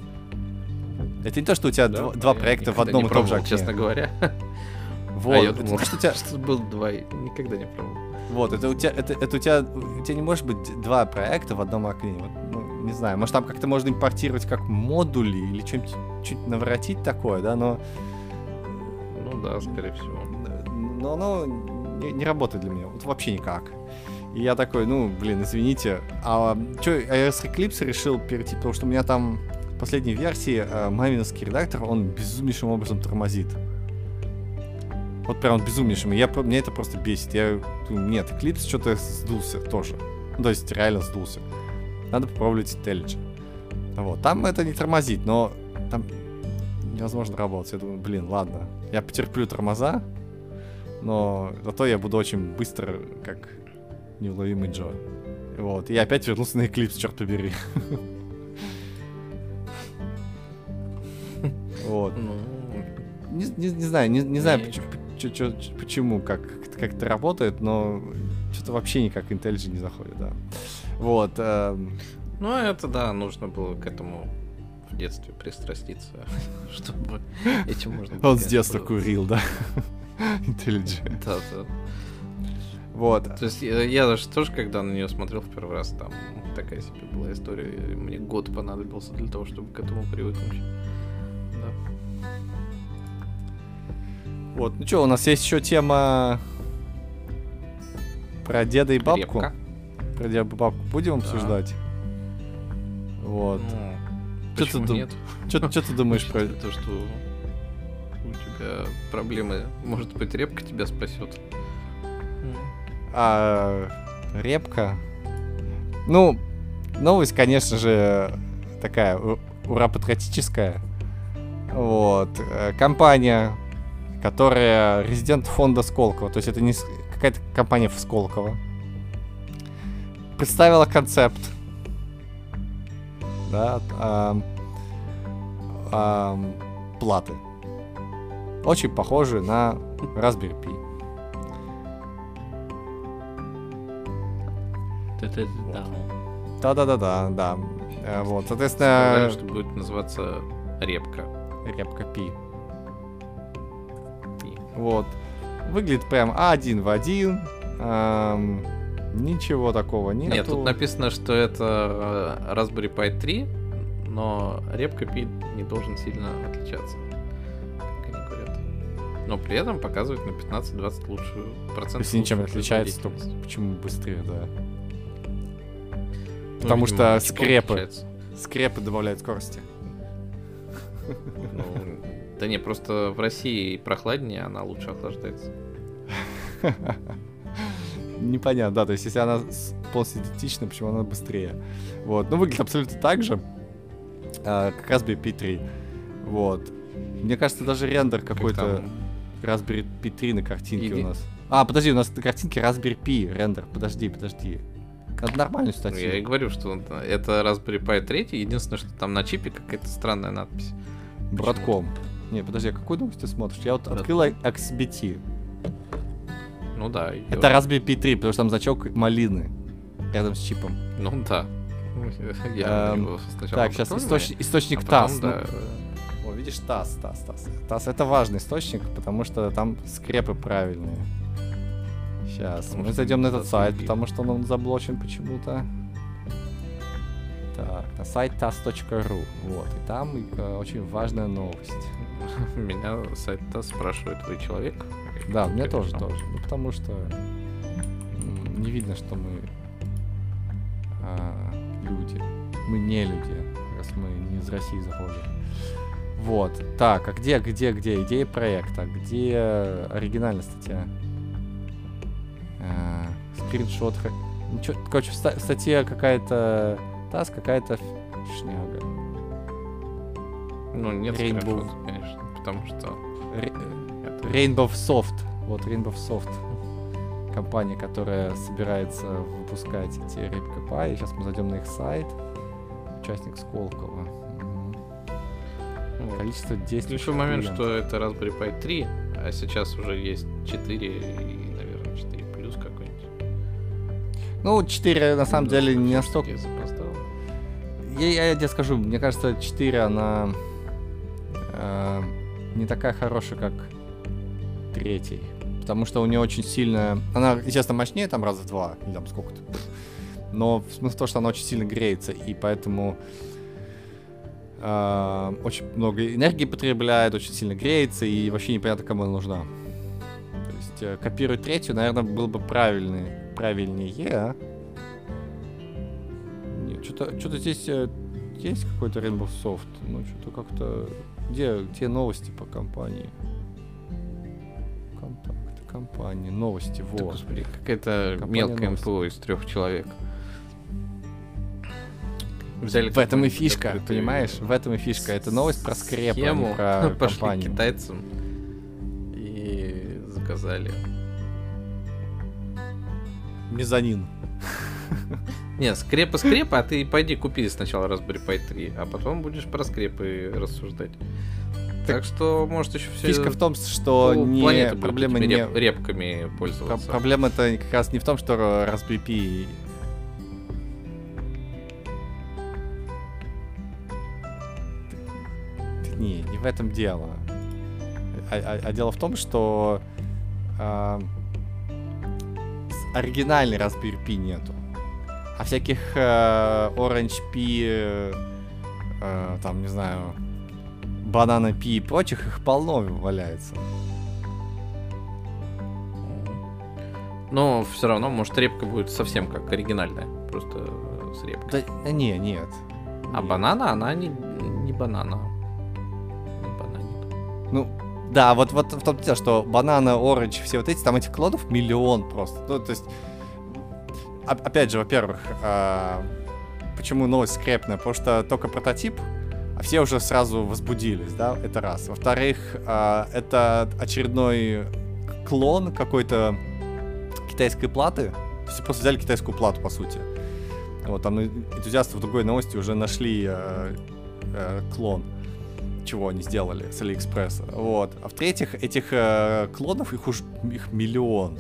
Это не то, что у тебя
Да,
дв- два проекта в одном и том же окне.
честно говоря.
Вот,
А я думал,
то, что у тебя,
что был два, никогда не пробовал.
вот, это у тебя, это, это у тебя, у тебя не может быть два проекта в одном окне. Вот, ну, не знаю, может там как-то можно импортировать как модули или что-нибудь чуть наворотить такое, да, но,
Ну да, скорее всего.
но оно не, не работает для меня, вот вообще никак. И я такой, ну, блин, извините, а что, я с Eclipse решил перейти, потому что у меня там в последней версии э, мавиновский редактор, он безумнейшим образом тормозит. Вот прям вот безумнейшим. И Я, меня это просто бесит. Я думаю, нет, Eclipse что-то сдулся тоже. Ну, то есть реально сдулся. Надо попробовать IntelliJ. Вот, там это не тормозит, но там невозможно работать. Я думаю, блин, ладно. Я потерплю тормоза, но зато я буду очень быстро, как неуловимый Джо. Вот. И я опять вернулся на Eclipse, черт побери. Вот.
Ну,
Не, знаю, не, знаю, почему, чё- чё- почему, как, как это работает, но что-то вообще никак IntelliJ не заходит, да. Вот. эм,
ну, это да, нужно было к этому в детстве пристраститься, чтобы этим можно было,
он с детства курил, да. IntelliJ.
Да, да.
Вот.
То есть я, я даже тоже, когда на нее смотрел в первый раз, там такая себе была история. Мне год понадобился для того, чтобы к этому привыкнуть.
Вот. Ну что, у нас есть еще тема про деда и бабку.
Репка.
Про деда и бабку будем
Да.
обсуждать? Вот.
Ну,
Чё ты
нет?
Что ты думаешь про...
То, что у тебя проблемы, может быть, репка тебя спасет.
А, репка. Ну, новость, конечно же, такая ура патриотическая. Вот. Э, Компания, которая резидент фонда Сколково, то есть это не какая-то компания в Сколково, представила концепт. Да, ам, ам, платы. Очень похожи на Raspberry Pi.
Да.
Да-да-да-да, да. Э, Вот, соответственно,
что будет называться репка.
репка Пи. Вот. Выглядит прям один в один. Ам, ничего такого нету.
Нет, тут написано, что это э, Raspberry Pi 3, но репка Pi не должен сильно отличаться, как они говорят. Но при этом показывает на 15-20 лучшую процентов.
Если ничем не отличается, то почему быстрее, да?
Ну,
потому
видимо,
что скрепы.
отличается.
Скрепы добавляют скорости.
Ну, да не, просто в России прохладнее, она лучше охлаждается.
Непонятно, да, то есть если она идентична, почему она быстрее. Вот, ну выглядит абсолютно так же, а, как Raspberry Pi 3. Вот. Мне кажется, даже рендер
Как
какой-то Raspberry Pi 3 на картинке у нас. А, подожди, у нас на картинке Raspberry Pi рендер. Подожди, подожди. Надо нормальную
ну,
статью.
я и говорю, что он- это Raspberry Pi 3, единственное, что там на чипе какая-то странная надпись.
Братком. Не, подожди, а какую новость ты смотришь? Я вот
Братком.
открыл XBT.
Ну да. её-
Это Raspberry Pi 3, потому что там значок малины рядом с чипом.
Ну да. Я
Эм, Так, сейчас
попробовал,
источник, источник
а потом,
ТАСС. ну,
да,
О, видишь, ТАСС, ТАСС, ТАСС. ТАСС это важный источник, потому что там скрепы правильные. Сейчас,
Потому
мы зайдем на этот сайт, потому что он заблочен почему-то. Так, на сайт tas.ru. Вот, и там э, очень важная новость.
Меня сайт ТАСС спрашивает, вы человек?
Да, мне тоже, тоже. Ну, потому что... не видно, что мы а, люди. Мы не люди, раз мы не из России заходим. Вот. Так, а где, где, где идея проекта? Где оригинальная статья? А, скриншот. Ничего, короче, в, статье какая-то таз, какая-то шняга.
Ну, нет скриншота, конечно, потому что... Это-
Rainbow Soft. Вот Rainbow Soft. Компания, которая собирается выпускать эти репка пай. Сейчас мы зайдем на их сайт. Участник Сколково.
Вот.
Количество действий.
Ключевой момент, что это Raspberry Pi 3, а сейчас уже есть 4 и, наверное, 4 плюс какой-нибудь.
Ну, 4 на самом
Ну,
деле не настолько.
запоздал.
Я, я тебе скажу, мне кажется, 4 она э, не такая хорошая, как третий. Потому что у нее очень сильная... Она, естественно, мощнее там раза в два, или там сколько-то. Но смысл в том, что она очень сильно греется, и поэтому э, очень много энергии потребляет, очень сильно греется, и вообще непонятно, кому она нужна. То есть э, копировать третью, наверное, было бы правильный, правильнее. Нет, что-то, что-то здесь э, есть какой-то Rainbow Soft, ну что-то как-то... Где, где новости по компании? Контакты, компании, новости,
Да,
вот.
господи, какая-то мелкая
новости.
МПО из трех человек. Взяли
В этом и фишка,
открытую
понимаешь? В этом и фишка. Это новость про скреп, а не
схему,
про
пошли к
компанию.
китайцам и заказали.
Мезонин.
Не, скрепы скрепы, а ты пойди купи сначала Raspberry Pi 3, а потом будешь про скрепы рассуждать. Так что, может, еще все
Фишка в том, что не, проблема не...
репками
Про-
пользоваться.
Проблема-то как раз не в том, что Raspberry Pi... Не, не в этом дело. А, а- а дело в том, что с- оригинальной Raspberry Pi нету. А всяких э, Orange Pi, э, э, там, не знаю, Banana Pi и прочих, их полно валяется.
Но все равно, может, репка будет совсем как оригинальная. Просто э, с репкой.
Да, не, нет.
А
Нет.
банана, она не, не банана. Не бананит.
Ну, да, вот, вот в том дело, что банана, оранж, все вот эти, там этих клонов миллион просто. Ну, то есть, опять же, во-первых, а, почему новость скрепная? Потому что только прототип, а все уже сразу возбудились, да, это раз. Во-вторых, а, это очередной клон какой-то китайской платы. То есть просто взяли китайскую плату, по сути. Вот, там энтузиасты в другой новости уже нашли э, э, клон чего они сделали с Алиэкспресса. Вот. А в-третьих, этих э, клонов, их уж их миллион.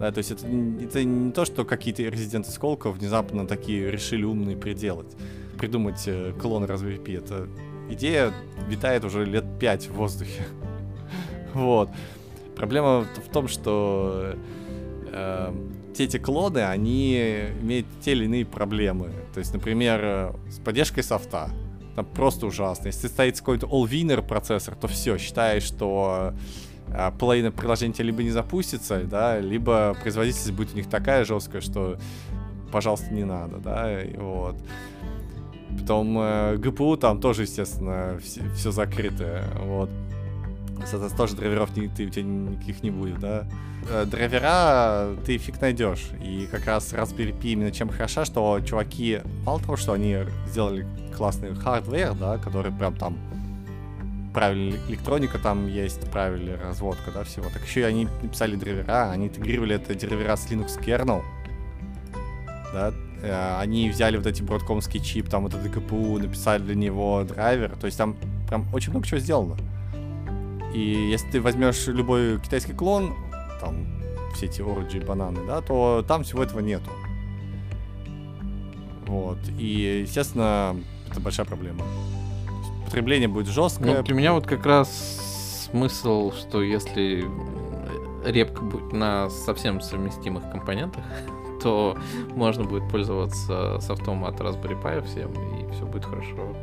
Да, то есть это, это не то, что какие-то резиденты Сколково внезапно такие решили умные приделать. Придумать э, клон Raspberry Pi. Это идея витает уже лет пять в воздухе. вот. Проблема в том, что э, все эти клоны, они имеют те или иные проблемы. То есть, например, э, с поддержкой софта. Там просто ужасно. Если стоит какой-то all-winner процессор, то все, считай, что половина приложения либо не запустится, да, либо производительность будет у них такая жесткая, что, пожалуйста, не надо, да, и вот. Потом э, GPU там тоже, естественно, все, закрытое, вот. Соответственно, тоже драйверов ни- ты, у тебя никаких не будет, да. Э, Драйвера ты фиг найдешь. И как раз Raspberry Pi именно чем хороша, что чуваки, мало того, что они сделали классный hardware, да, который прям там правильная электроника там есть, правильная разводка, да, всего. Так еще и они написали драйвера, они интегрировали это драйвера с Linux kernel, да, Э, они взяли вот эти Broadcom ский чип, там вот этот GPU, написали для него драйвер, то есть там прям очень много чего сделано. И если ты возьмешь любой китайский клон, там все эти Origin бананы, да, то там всего этого нету. Вот. И, естественно, это большая проблема. Потребление будет жесткое.
Ну, для меня вот как раз смысл, что если репка будет на совсем совместимых компонентах, то можно будет пользоваться софтом от Raspberry Pi всем, и все будет хорошо.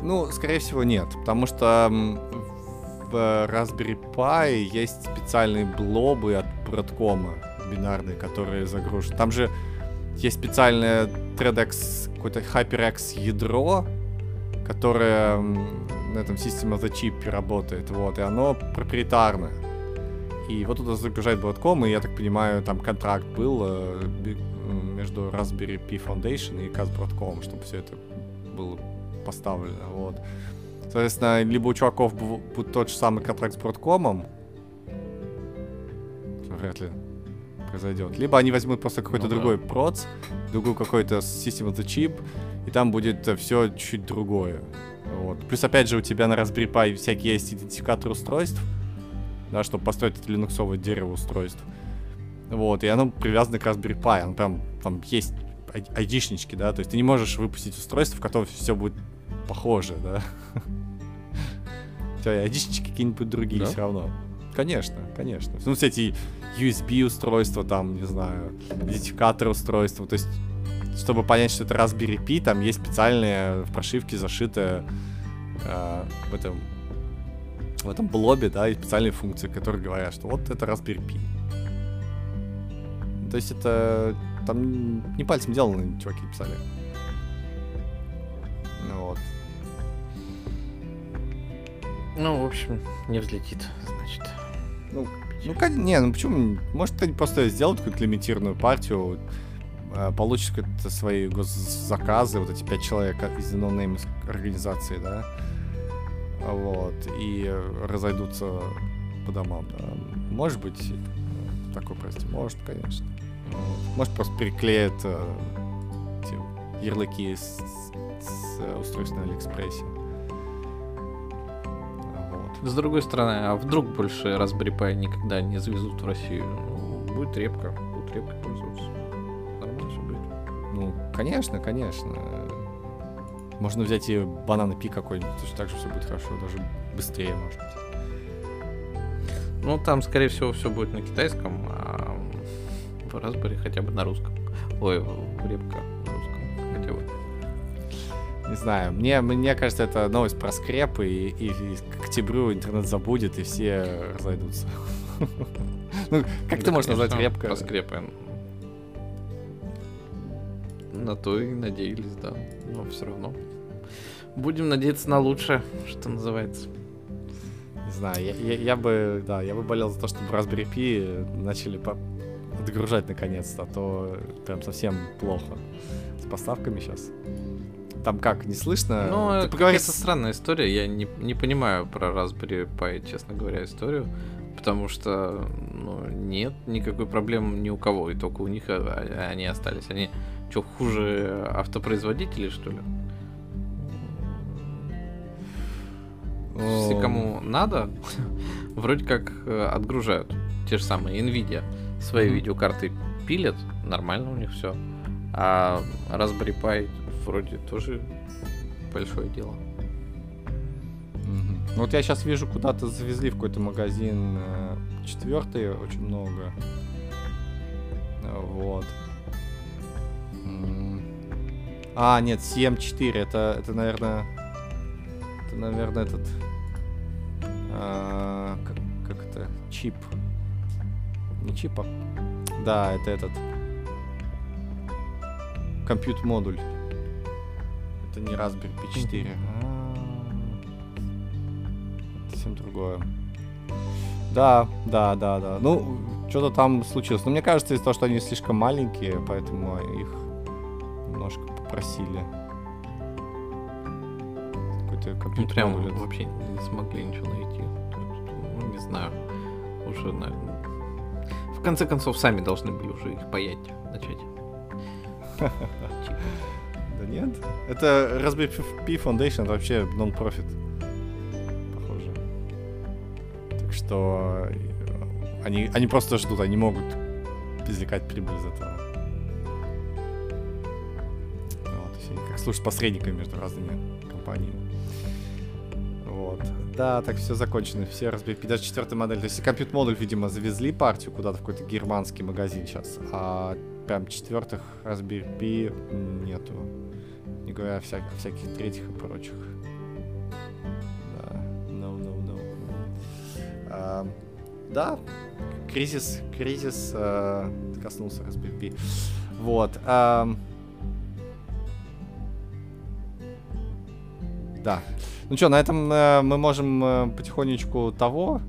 Ну, скорее всего, нет. Потому что в Raspberry Pi есть специальные блобы от Broadcom бинарные, которые загружены. Там же есть специальное ThreadX, какое-то HyperX ядро, которое на этом System of the Chip работает, вот, и оно проприетарное. И вот туда загружает Broadcom, и я так понимаю, там контракт был э, между Raspberry Pi Foundation и CAS Broadcom, чтобы все это было поставлено, вот. Соответственно, либо у чуваков будет тот же самый контракт с Broadcom, вряд ли произойдет. Либо они возьмут просто какой-то ну, другой да. проц, другую какой-то System of the Chip, и там будет все чуть другое. Вот. Плюс, опять же, у тебя на Raspberry Pi всякие есть идентификаторы устройств, да, чтобы построить это линуксовое дерево устройств. Вот, и оно привязано к Raspberry Pi, оно прям, там есть айдишнички, да, то есть ты не можешь выпустить устройство, в котором все будет похоже, да. У тебя айдишнички какие-нибудь другие все равно. Конечно, конечно. Ну, все эти USB устройства, там, не знаю, идентификаторы устройства, то есть чтобы понять, что это Raspberry Pi, там есть специальные в прошивке зашитые э, в этом в этом блобе, да, и специальные функции, которые говорят, что вот это Raspberry Pi. То есть это там не пальцем делано, чуваки писали. Ну вот.
Ну, в общем, не взлетит, значит.
Ну, ну, не, ну почему? Может, они просто сделают какую-то лимитированную партию, Э, какие-то свои заказы, вот эти пять человек из no организации, да, вот, и разойдутся по домам, да. Может быть, такой прости, может, конечно. Может, просто переклеят э, эти ярлыки с, с устройств на Алиэкспрессе.
С другой стороны, а вдруг больше Raspberry Pi никогда не завезут в Россию? Ну, будет репка, будет репка пользоваться.
Ну, конечно, конечно. Можно взять и бананы пи какой-нибудь, точно так же все будет хорошо, даже быстрее, может быть.
Ну, там, скорее всего, все будет на китайском, а в Raspberry хотя бы на русском. Ой, в Репка на русском хотя бы.
Не знаю, мне, мне кажется, это новость про скрепы, и, и, и к октябрю интернет забудет, и все разойдутся. Ну, как ты можешь назвать репка?
Про скрепы на то и надеялись, да. Но все равно. Будем надеяться на лучшее, что называется.
Не знаю, я, я, я бы, да, я бы болел за то, чтобы Raspberry Pi начали по отгружать наконец-то, а то прям совсем плохо с поставками сейчас. Там как, не слышно?
Ну, это какая-то странная история. Я не, не понимаю про Raspberry Pi, честно говоря, историю. Потому что ну, нет никакой проблемы ни у кого, и только у них а, а, они остались. Они что, хуже автопроизводителей, что ли? Все, кому надо, вроде как э, отгружают. Те же самые Nvidia свои видеокарты пилят, нормально у них все. А Raspberry Pi вроде тоже большое дело.
Mm-hmm. Вот я сейчас вижу, куда-то завезли в какой-то магазин э, четвертый, очень много. Вот. А, нет, CM4, это, это, наверное, это, наверное, этот, а, как, как это, чип. Не чипа. Да, это этот, компьютер модуль. Это не Raspberry Pi 4. А, совсем другое. Да, да, да, да. Ну, что-то там случилось. Но мне кажется, из-за того, что они слишком маленькие, поэтому их попросили.
Какой-то компьютер. Ну, прям будет. вообще не смогли ничего найти. Ну, не знаю. Уже, наверное. В конце концов, сами должны были уже их паять начать.
Да нет. Это Raspberry Pi Foundation, это вообще нон-профит. Похоже. Так что э, они, они просто ждут, они могут извлекать прибыль из этого. Служит посредниками между разными компаниями. Вот. Да, так все закончено. Все даже четвертая модель. То есть компьютер модуль, видимо, завезли партию куда-то в какой-то германский магазин сейчас. А прям четвертых Raspberry Pi нету. Не говоря о, вся... о всяких третьих и прочих. Да. No, no, no. А, да, кризис, кризис э, коснулся Raspberry Pi. Вот. эм, да. Ну что, на этом э, мы можем э, потихонечку того,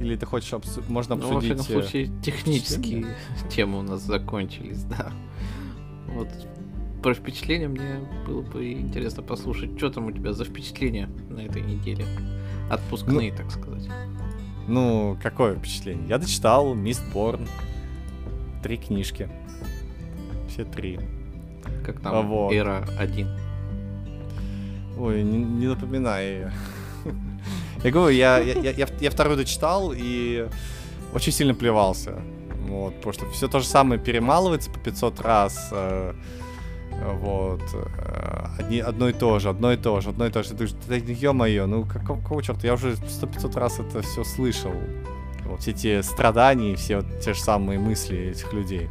или ты хочешь обсу- можно
Ну, во
обсудить?
всяком
э,
случае, технические темы у нас закончились, да. Вот про впечатления мне было бы интересно послушать, что там у тебя за впечатления на этой неделе. Отпускные, так сказать.
Ну, какое впечатление? Я дочитал Мистборн. Три книжки. Все три.
Как там
вот.
Эра 1.
Ой, не, не напоминай ее. Я говорю, я, я, я, я- второй дочитал и очень сильно плевался. Вот, потому что все то же самое перемалывается по 500 раз. э, вот. э, одни, одно и то же, одно и то же, одно и то же. Ты думаешь, да ё-моё, ну какого, какого черта? Я уже 100-500 раз это все слышал. Вот все эти страдания, все вот те же самые мысли этих людей.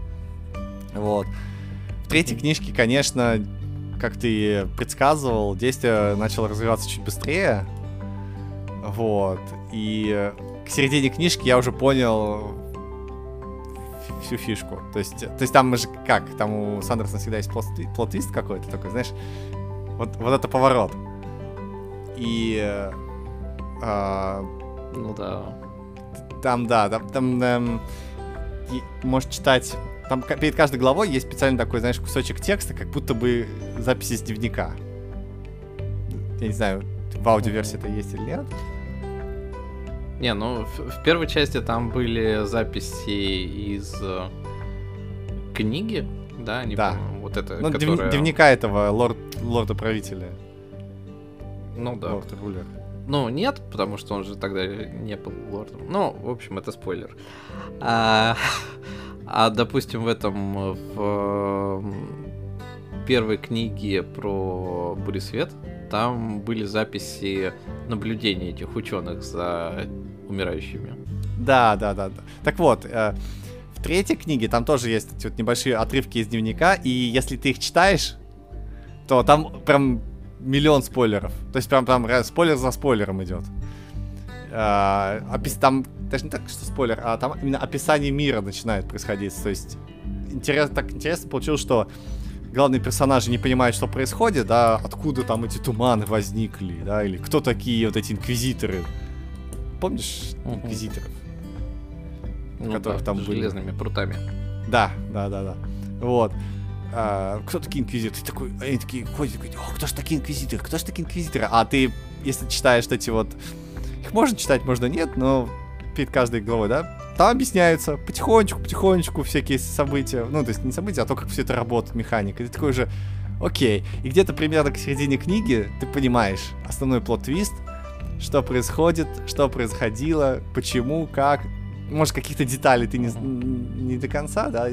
Вот. В третьей книжке, конечно, как ты предсказывал, действие начало развиваться чуть быстрее. Вот. И э, к середине книжки я уже понял всю фишку. То есть, то есть там же как? Там у Сандерсона всегда есть плот- плот-твист какой-то такой, знаешь? Вот, вот это поворот. И э, а,
Ну да.
там, да, там, там эм, можешь читать. Там перед каждой главой есть специально такой, знаешь, кусочек текста, как будто бы запись из дневника. Я не знаю, в аудиоверсии это есть или нет.
Не, ну в, в первой части там были записи из э, книги, да, не
Да.
помню, вот это,
Ну,
которая-
дневника этого лорд, лорда-правителя.
Ну да.
Лорд рулер.
Ну, нет, потому что он же тогда не был лордом. Ну, в общем, это спойлер. А, а, допустим, в этом, э, в первой книге про Буресвет, там были записи наблюдений этих ученых за умирающими.
Да, да, да. Так вот, э, в третьей книге там тоже есть эти вот небольшие отрывки из дневника, и если ты их читаешь, то там прям миллион спойлеров. То есть прям там спойлер за спойлером идет. Э, опис- там даже не так, что спойлер, а там именно описание мира начинает происходить. То есть интерес, так интересно получилось, что главные персонажи не понимают, что происходит, да, откуда там эти туманы возникли, да, или кто такие вот эти инквизиторы. Помнишь инквизиторов?
Ну,
Которых
да,
там были.
железными прутами.
Да, да, да, да. Вот. А, кто такие инквизиторы? Ты такой, они такие ходят, такой, о, кто ж такие инквизиторы? Кто ж такие инквизиторы? А ты, если читаешь эти вот... Их можно читать, можно нет, но перед каждой главой, да? Там объясняются потихонечку, потихонечку всякие события. Ну, то есть не события, а то, как все это работает, механика. И ты такой уже, окей. И где-то примерно к середине книги ты понимаешь основной плод-твист, что происходит, что происходило, почему, как. Может, каких-то деталей ты не, не до конца, да,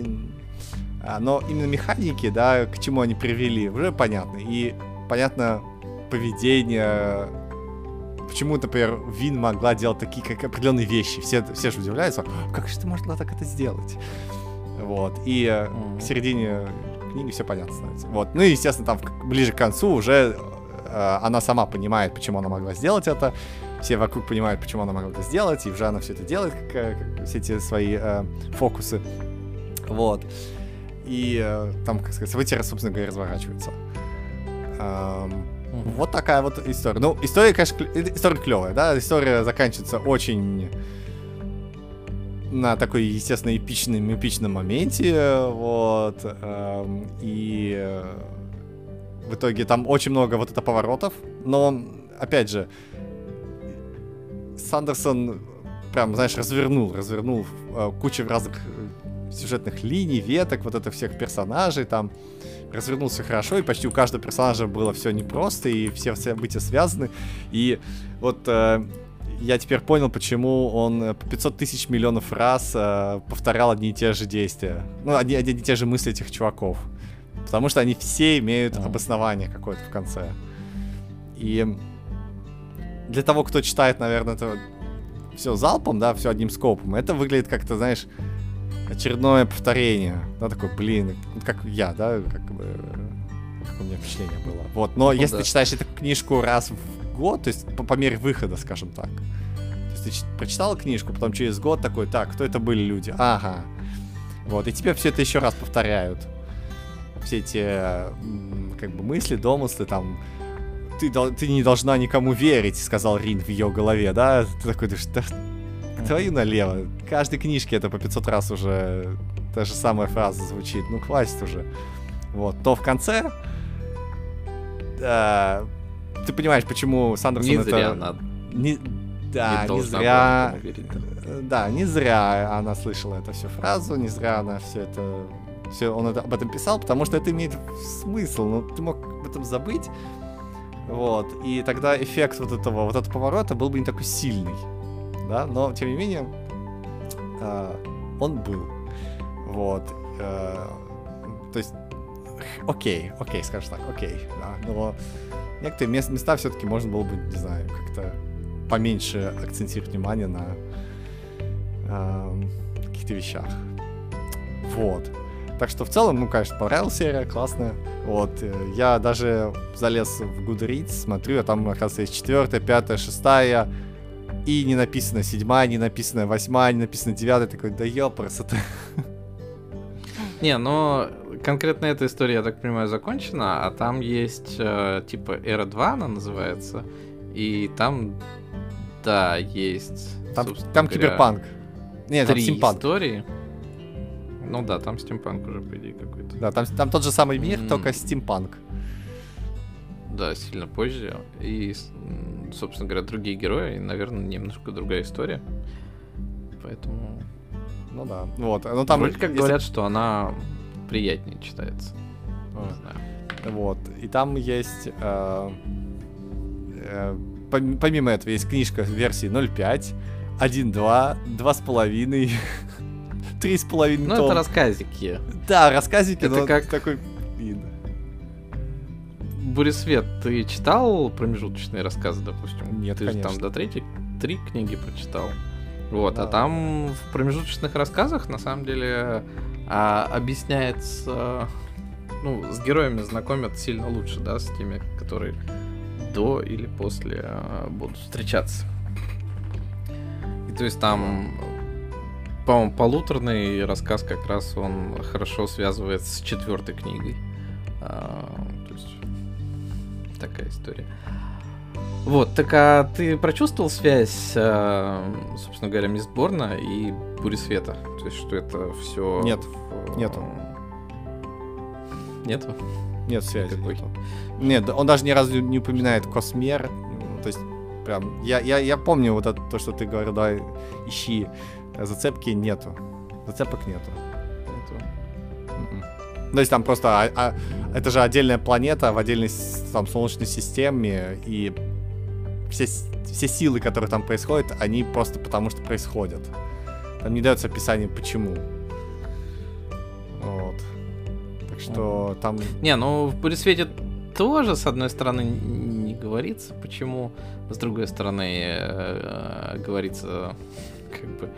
а, но именно механики, да, к чему они привели, уже понятно. И понятно поведение, почему, например, Вин могла делать такие как определенные вещи. Все, все же удивляются, как же ты могла так это сделать? Вот. И
Мгм.
к середине книги все понятно становится. Вот. Ну и, естественно, там ближе к концу уже э, она сама понимает, почему она могла сделать это. Все вокруг понимают, почему она могла это сделать, и уже она все это делает, как, э, как все эти свои э, фокусы. Вот. И э, там, как сказать, события, собственно говоря, разворачиваются. Эм, вот такая вот история. Ну, история, конечно, э, история клевая, да? История заканчивается очень на такой, естественно, эпичном, эпичном моменте, вот, эм, и э, в итоге там очень много вот это поворотов, но, опять же, Сандерсон прям, знаешь, развернул, развернул э, кучу разных сюжетных линий, веток, вот это всех персонажей там, развернул все хорошо, и почти у каждого персонажа было все непросто, и все события связаны, и вот э, я теперь понял, почему он э, по 500 тысяч миллионов раз э, повторял одни и те же действия, ну, одни, одни и те же мысли этих чуваков, потому что они все имеют обоснование какое-то в конце. И для того, кто читает, наверное, это все залпом, да, все одним скопом, это выглядит как-то, знаешь, очередное повторение. Да, такой, блин, как я, да, как бы, как у меня впечатление было. Вот, но
Ну
если
да.
ты читаешь эту книжку раз в год, то есть по, по мере выхода, скажем так, то есть ты прочитал книжку, потом через год такой, так, кто это были люди? Ага. Вот, и тебе все это еще раз повторяют. Все эти как бы мысли, домыслы, там, ты, ты не должна никому верить, сказал Рин в ее голове, да? Ты такой, да что, твою налево. В каждой книжке это по 500 раз уже та же самая фраза звучит. Ну, хватит уже. Вот. То в конце... да, ты понимаешь, почему Сандерсон
Не
это...
зря она
Не- Да,
не
не, зря...
верить, да.
Э, Да, не зря она слышала эту всю фразу, не зря она все это... Все, он это, об этом писал, потому что это имеет смысл, но ты мог об этом забыть. Вот, и тогда эффект вот этого, вот этого поворота был бы не такой сильный. Да, но тем не менее, а, он был. Вот. э, то есть, окей, окей, скажем так, окей, да, но некоторые мес- места все-таки можно было бы, не знаю, как-то поменьше акцентировать внимание на эм, каких-то вещах. Вот. Так что в целом, ну, конечно, понравилась серия, классная. Вот, э, я даже залез в Goodreads, смотрю, а там, оказывается, есть четвертая, пятая, шестая, и не написано седьмая, не написано восьмая, не написано девятая, такой, да ёпрс, это...
Не, но конкретно эта история, я так понимаю, закончена, а там есть э, типа Эра 2 она называется, и там, да, есть...
Там, там
говоря,
киберпанк. Нет, там стимпанк.
истории. Ну да, там стимпанк уже, по идее, какой-то.
Да, там, там тот же самый мир,
М.
только стимпанк.
Да, сильно позже. И, собственно говоря, другие герои, и, наверное, немножко другая история. Поэтому...
Ну да. Вот. Ну там
Вроде как
если-
говорят, что она приятнее читается.
А.
Не знаю.
Вот. И там есть... э, э, пом- помимо этого есть книжка версии 0.5, 1.2, 2.5, 3.5
Ну,
том.
это рассказики.
Да, рассказики,
Это
но
как-
такой... блин.
Буресвет, ты читал промежуточные рассказы, допустим?
Нет,
Ты же там до третьей три книги прочитал. Вот, а
Да.
там в промежуточных рассказах, на самом деле, а, объясняется... Ну, с героями знакомят сильно лучше, да, с теми, которые до или после а, будут встречаться. И то есть там, по-моему, полуторный рассказ как раз он хорошо связывается с четвертой книгой. А, такая история. Вот, так а ты прочувствовал связь, а, собственно говоря, Мистборна и Бури Света? То есть, что это все...
Нет, нету.
Нету?
Нет связи.
Никакой.
нету. Нет, он даже ни разу не упоминает Космер. Ну, То есть, прям, я, я, я помню вот это, то, что ты говорил, да, ищи. э, Зацепки нету. Зацепок. Нету. То есть там просто, а- а, это же отдельная планета в отдельной там солнечной системе, и все, все силы, которые там происходят, они просто потому что происходят. Там не дается описание почему. Вот. Так что там...
Не, ну в Буресвете тоже, с одной стороны, не говорится, почему, с другой стороны, э, говорится, как бы,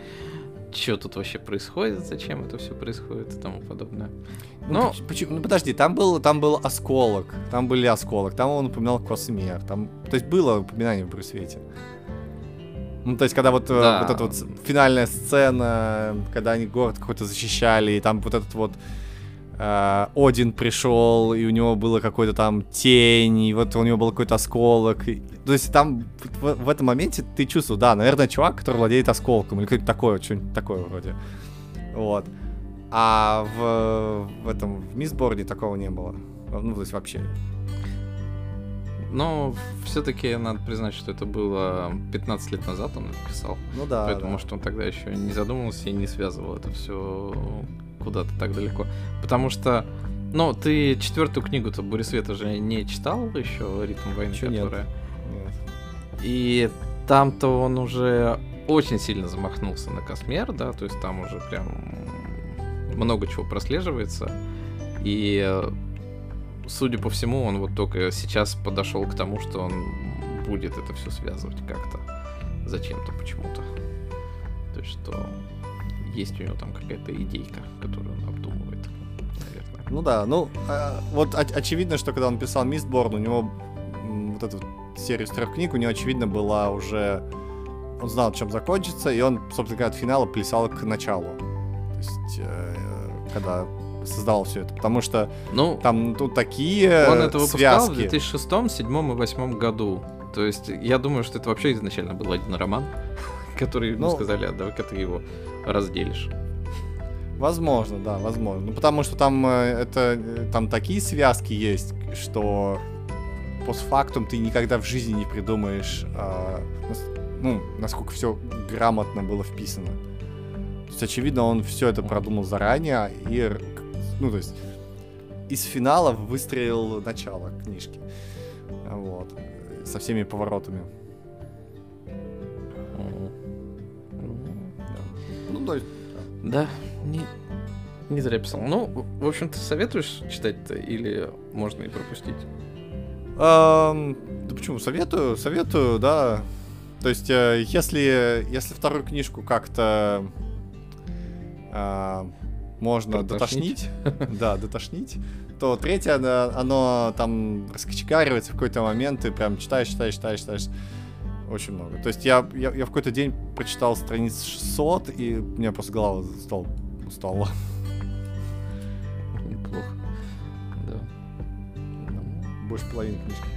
что тут вообще происходит, зачем это все происходит и тому подобное.
Ну,
Ну,
поч- почему? Ну, подожди, там был, там был осколок, там были осколок, там он упоминал Космер, там, то есть было упоминание в Брюсвете. Ну, то есть, когда вот, э,
Да.
вот эта вот финальная сцена, когда они город какой-то защищали, и там вот этот вот э, Один пришел, и у него было какой-то там тень, и вот у него был какой-то осколок. и- то есть там в, в этом моменте ты чувствуешь, да, наверное, чувак, который владеет осколком, или какое-то такое, что-нибудь такое вроде. Вот. А в, в этом, в Мисборде такого не было. Ну, то есть вообще.
но все-таки надо признать, что это было 15 лет назад он написал.
Ну да.
Поэтому,
да.
может, он тогда еще не задумывался и не связывал это все куда-то так далеко. Потому что, ну, ты четвертую книгу-то Буресвета же не читал еще «Ритм войны»,
Ещё нет.
которая...
Нет.
И там-то он уже очень сильно замахнулся на Космер, да, то есть там уже прям много чего прослеживается. И, судя по всему, он вот только сейчас подошел к тому, что он будет это все связывать как-то. Зачем-то, почему-то. То есть, что есть у него там какая-то идейка, которую он обдумывает, наверное.
Ну да, ну, а, вот оч- очевидно, что когда он писал Мистборн, у него вот эту серию из трех книг, у него, очевидно, была уже он знал, чем закончится, и он, собственно говоря, от финала плясал к началу. То есть, э, когда создавал все это, потому что
Ну,
там тут такие
он это выпускал в
связки.
2006, 2007 и 2008 году. То есть, я думаю, что это вообще изначально был один роман, который ему
Ну.
сказали, а давай-ка ты его разделишь.
Возможно, да, возможно. Ну, потому что там э, это э, там такие связки есть, что постфактум ты никогда в жизни не придумаешь, а, ну, насколько все грамотно было вписано. То есть, очевидно, он все это продумал заранее и, ну, то есть, из финала выстроил начало книжки. Вот. Со всеми поворотами. То есть,
Да, не, не зря писал. Ну, в- общем, ты советуешь читать-то или можно и пропустить?
Ам, да почему? Советую, советую, да. То есть, э, если, если вторую книжку как-то а, можно
Дотошнить.
да, дотошнить, то третье, оно, там раскочегаривается в какой-то момент, и прям читаешь, читаешь, читаешь, читаешь. Очень много. То есть я, я, я в какой-то день прочитал страниц 600, и у меня просто голова стала устала.
Неплохо. Да. Ну,
Больше половины книжки.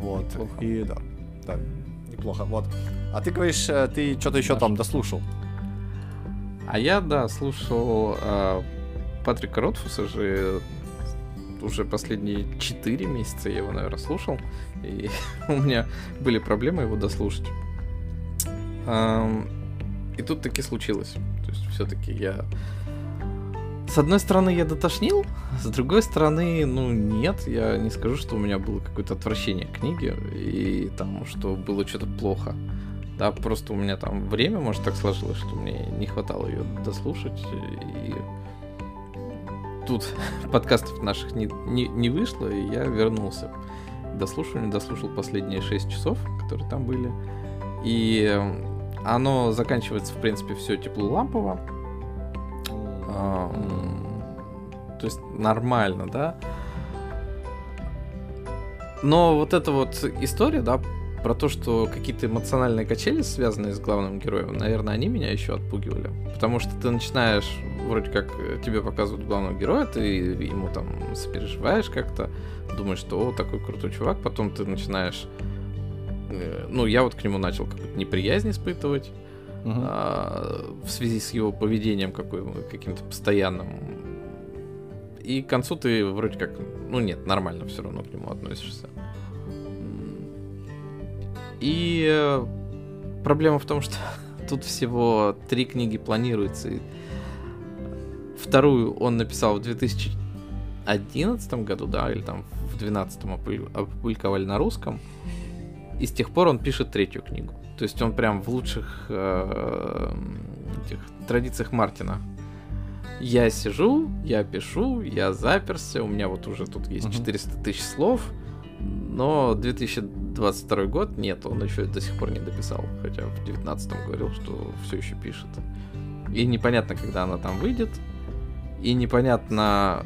Вот.
Неплохо.
И да. Да, неплохо. Вот. А ты говоришь, э, ты что-то еще
Наш.
там дослушал.
А я, да, слушал а, Патрика Ротфуса же уже последние 4 месяца я его, наверное, слушал. И у меня были проблемы его дослушать. И тут таки случилось. То есть все-таки я... С одной стороны, я дотошнил, с другой стороны, ну нет, я не скажу, что у меня было какое-то отвращение к книге, и там, что было что-то плохо. Да, просто у меня там время, может, так сложилось, что мне не хватало ее дослушать. И тут подкастов наших не, не, не вышло, и я вернулся к дослушиванию, дослушал последние 6 часов, которые там были. И э, оно заканчивается, в принципе, все теплолампово. А, м, То есть нормально, да. Но вот эта вот история, да, про то, что какие-то эмоциональные качели, связанные с главным героем, наверное, они меня еще отпугивали. Потому что ты начинаешь, вроде как э, тебе показывают главного героя, ты ему там сопереживаешь как-то, думаешь, что о, такой крутой чувак, потом ты начинаешь... э, Ну, я вот к нему начал какую-то неприязнь испытывать
Мгм.
а, в связи с его поведением какой, каким-то постоянным. И к концу ты вроде как, ну нет, нормально все равно к нему относишься. И э, проблема в том, что тут всего три книги планируется. и Вторую он написал в 2011 году, да, или там в 2012 опубликовали на русском. И с тех пор он пишет третью книгу. То есть он прям в лучших э, этих традициях Мартина. Я сижу, я пишу, я заперся, у меня вот уже тут есть
Мгм.
400 тысяч слов, но 2022 год нет, он еще до сих пор не дописал, хотя в 2019 говорил, что все еще пишет. И непонятно, когда она там выйдет, и непонятно,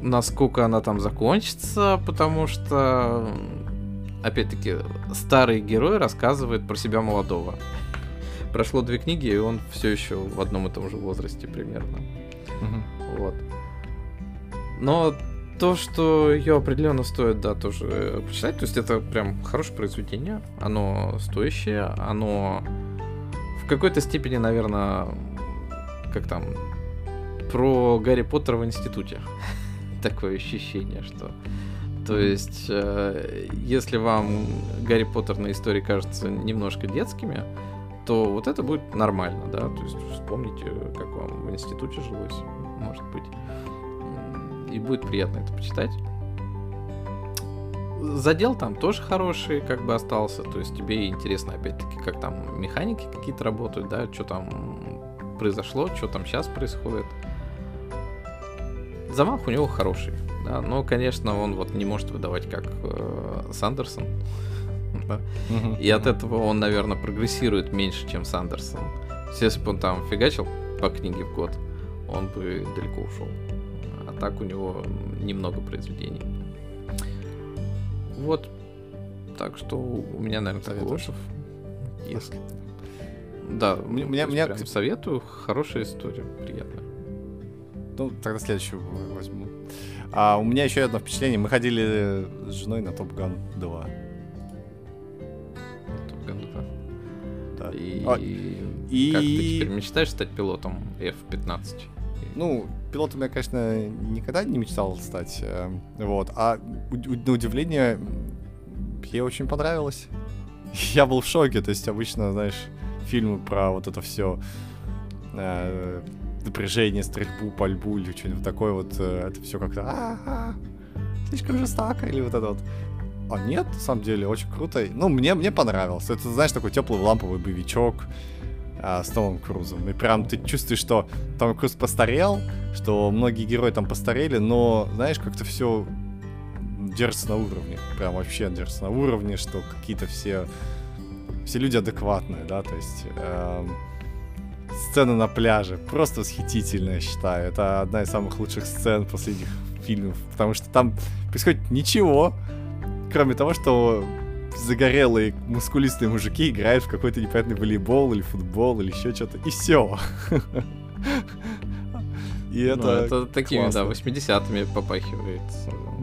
насколько она там закончится, потому что, опять-таки, старый герой рассказывает про себя молодого. Прошло две книги, и он все еще в одном и том же возрасте примерно.
Мгм.
Вот. Но то, что ее определенно стоит, да, тоже почитать. То есть это прям хорошее произведение. Оно стоящее, оно в какой-то степени, наверное, как там, про Гарри Поттера в институте. Такое ощущение, что... То есть, э, если вам Гарри Поттер на истории кажется немножко детскими, то вот это будет нормально, да, то есть вспомните, как вам в институте жилось, может быть, и будет приятно это почитать. Задел там тоже хороший, как бы остался, то есть тебе интересно, опять-таки, как там механики какие-то работают, да, что там произошло, что там сейчас происходит. Замах у него хороший, да, но, конечно, он вот не может выдавать как э, Сандерсон, да. И от этого он, наверное, прогрессирует меньше, чем Сандерсон. Если бы он там фигачил по книге в год, он бы далеко ушел. А так у него немного произведений. Вот. Так что у меня, наверное,
Советуешь?
отзыв. Если. Да,
Мне- мне-
прям советую. Хорошая история, приятная.
Ну, тогда следующую возьму. А у меня еще одно впечатление. Мы ходили с женой на Топ Ган 2.
Top Gun 2.
Да.
И,
А, и-
как ты теперь мечтаешь стать пилотом F-15?
Ну, пилотом я, конечно, никогда не мечтал стать. э, Вот. А на удивление, ей очень понравилось. Я был в шоке. То есть обычно, знаешь, фильмы про вот это все напряжение, стрельбу, пальбу или что-нибудь такое вот, э, это все как-то «А-а, слишком жестоко или вот это вот. А нет, на самом деле, очень круто. Ну, мне, мне понравилось. Это, знаешь, такой теплый ламповый боевичок а, с Томом Крузом. И прям ты чувствуешь, что Том Круз постарел, что многие герои там постарели, но, знаешь, как-то все держится на уровне. Прям вообще держится на уровне, что какие-то все... Все люди адекватные, да, то есть... эм, сцена на пляже просто восхитительная, я считаю. Это одна из самых лучших сцен последних фильмов, потому что там происходит ничего, кроме того, что загорелые мускулистые мужики играют в какой-то непонятный волейбол или футбол или еще что-то, и все. И
Ну,
это...
это такими, да,
классно.
80-ми попахивает.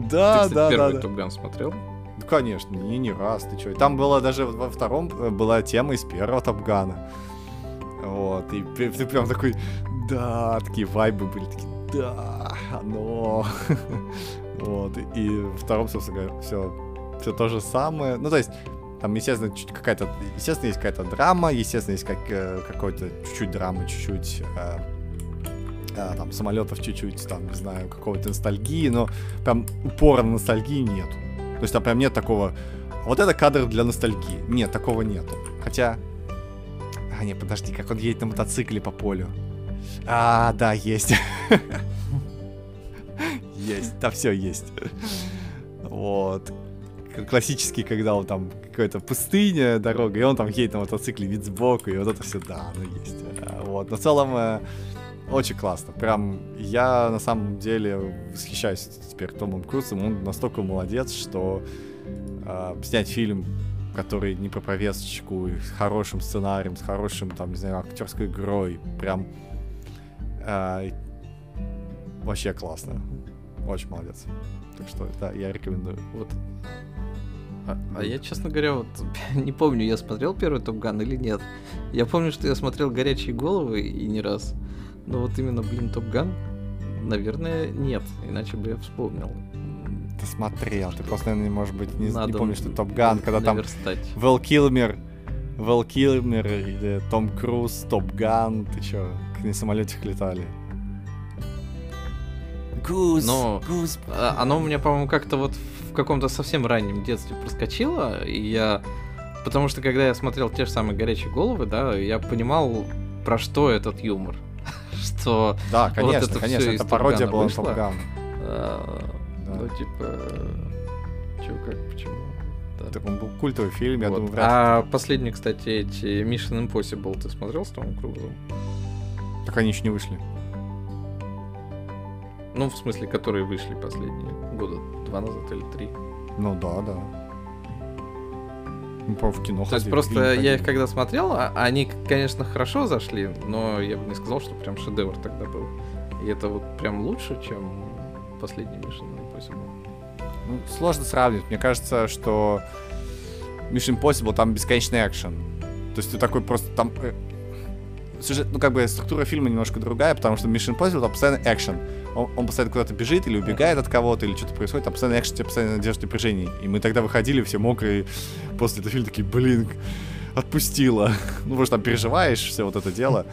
Да,
Ты, кстати,
да,
первый
да.
Топ Ган смотрел?
Ну, конечно, не, не раз, ты чё. Там было даже во втором э, была тема из первого Топгана. Вот, и ты прям такой, да, такие вайбы были, такие, да, оно. Вот, и во втором, собственно говоря, все, все то же самое. Ну, то есть, там, естественно, чуть какая-то, естественно, есть какая-то драма, естественно, есть как, э, какой-то чуть-чуть драмы, чуть-чуть э, э, там самолетов чуть-чуть, там, не знаю, какого-то ностальгии, но прям упора на ностальгии нету. То есть там прям нет такого, вот это кадр для ностальгии. Нет, такого нету. Хотя, а, не, подожди, как он едет на мотоцикле по полю. А, да, есть. Есть, да, все есть. Вот. Классический, когда он там какая-то пустыня, дорога, и он там едет на мотоцикле, вид сбоку, и вот это все, да, оно есть. А, Вот. Но в целом э, очень классно. Прям я на самом деле восхищаюсь теперь Томом Крузом. Он настолько молодец, что э, снять фильм, который не про повесточку, с хорошим сценарием, с хорошим, там, не знаю, актерской игрой, прям э, вообще классно. Очень молодец. Так что, да, я рекомендую.
Вот. А, а я, честно говоря, вот не помню, я смотрел первый Топ Ган или нет. Я помню, что я смотрел горячие головы и не раз. Но вот именно, блин, Топ Ган, наверное, нет. Иначе бы я вспомнил.
Ты смотрел, ты просто, наверное, может быть, не, не
Надо
помнишь, что Топ Ган, когда там
наверстать.
Вэл Килмер, Вэл Килмер или Том Круз, Топ Ган, ты чё, как на самолетах летали? Гуз,
Но-
гуз.
А, Оно у меня, по-моему, как-то вот в каком-то совсем раннем детстве проскочило, и я... Потому что когда я смотрел те же самые «Горячие головы», да, я понимал, про что этот юмор. Что,
Да, конечно,
это
конечно, это пародия была на
ну, типа... Чё, как, почему? Да.
Так он был культовый фильм, я
Вот.
думаю, вряд.
А последний, кстати, эти Mission Impossible ты смотрел с Томом Крузом?
Так они еще не вышли.
Ну, в смысле, которые вышли последние года два назад или три.
Ну да, да. Мы, по в кино
То есть
ходили,
просто
в фильм
я их
ходили.
когда смотрел, а- они, конечно, хорошо зашли, но я бы не сказал, что прям шедевр тогда был. И это вот прям лучше, чем последний Mission Impossible.
Ну, сложно сравнивать. Мне кажется, что Mission Impossible там бесконечный экшен. То есть ты такой просто там... э, сюжет- ну, как бы структура фильма немножко другая, потому что Mission Impossible там постоянно экшен. Он, он постоянно куда-то бежит или убегает от кого-то, или что-то происходит, там постоянно экшен, тебе постоянно держит напряжение. И мы тогда выходили все мокрые после этого фильма, такие, блин, отпустила. ну, потому что там переживаешь все вот это дело.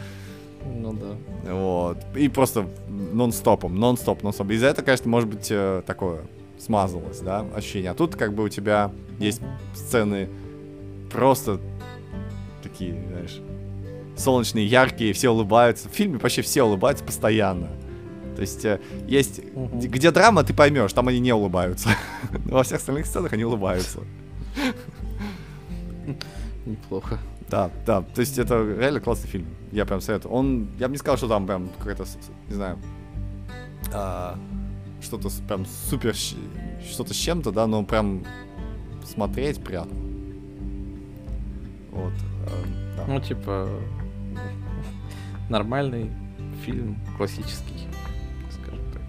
Ну да.
Вот. И просто нон-стопом, нон-стоп, нон-стоп. Из-за этого, конечно, может быть э, такое смазалось, да, ощущение. А тут как бы у тебя есть сцены просто такие, знаешь, солнечные, яркие, все улыбаются. В фильме почти все улыбаются постоянно. То есть э, есть... Г- Где драма, ты поймешь, там они не улыбаются. Но Во всех остальных сценах они улыбаются.
Неплохо.
Да, да, то есть это реально классный фильм. Я прям советую. Он, я бы не сказал, что там прям какая-то, не знаю, а, что-то прям супер, что-то с чем-то, да, но прям смотреть приятно. Вот. э, да.
Ну, типа, нормальный фильм, классический, скажем так.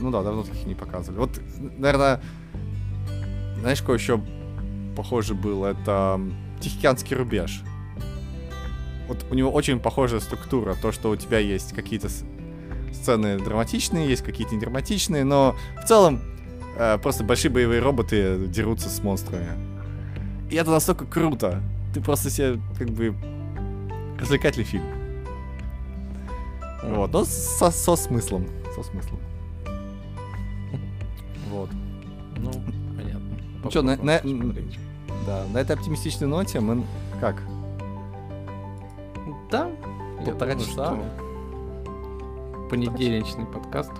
Ну да, давно таких не показывали. Вот, наверное, знаешь, какой еще похоже был? Это Тихоокеанский рубеж. Вот у него очень похожая структура. То, что у тебя есть какие-то сцены драматичные, есть какие-то недраматичные, но в целом э, просто большие боевые роботы дерутся с монстрами. И это настолько круто. Ты просто себе как бы развлекательный фильм. Вот, но со, со смыслом. Со смыслом. Вот.
Ну, понятно.
Ну чё, на- на-. Да, на этой оптимистичной ноте мы как?
Да.
Полтора
думаю,
часа.
что Понедельничный подкаст.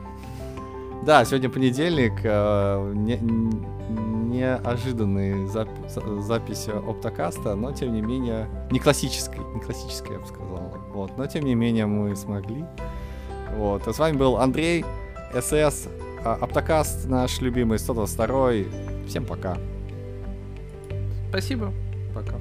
Да, сегодня понедельник, э, не- н- неожиданный зап- за- запись оптокаста, но тем не менее не классической, не классической, я бы сказал. Вот, но тем не менее мы смогли. Вот, а с вами был Андрей, СС, а, оптокаст наш любимый 122. Всем пока.
Спасибо. Пока.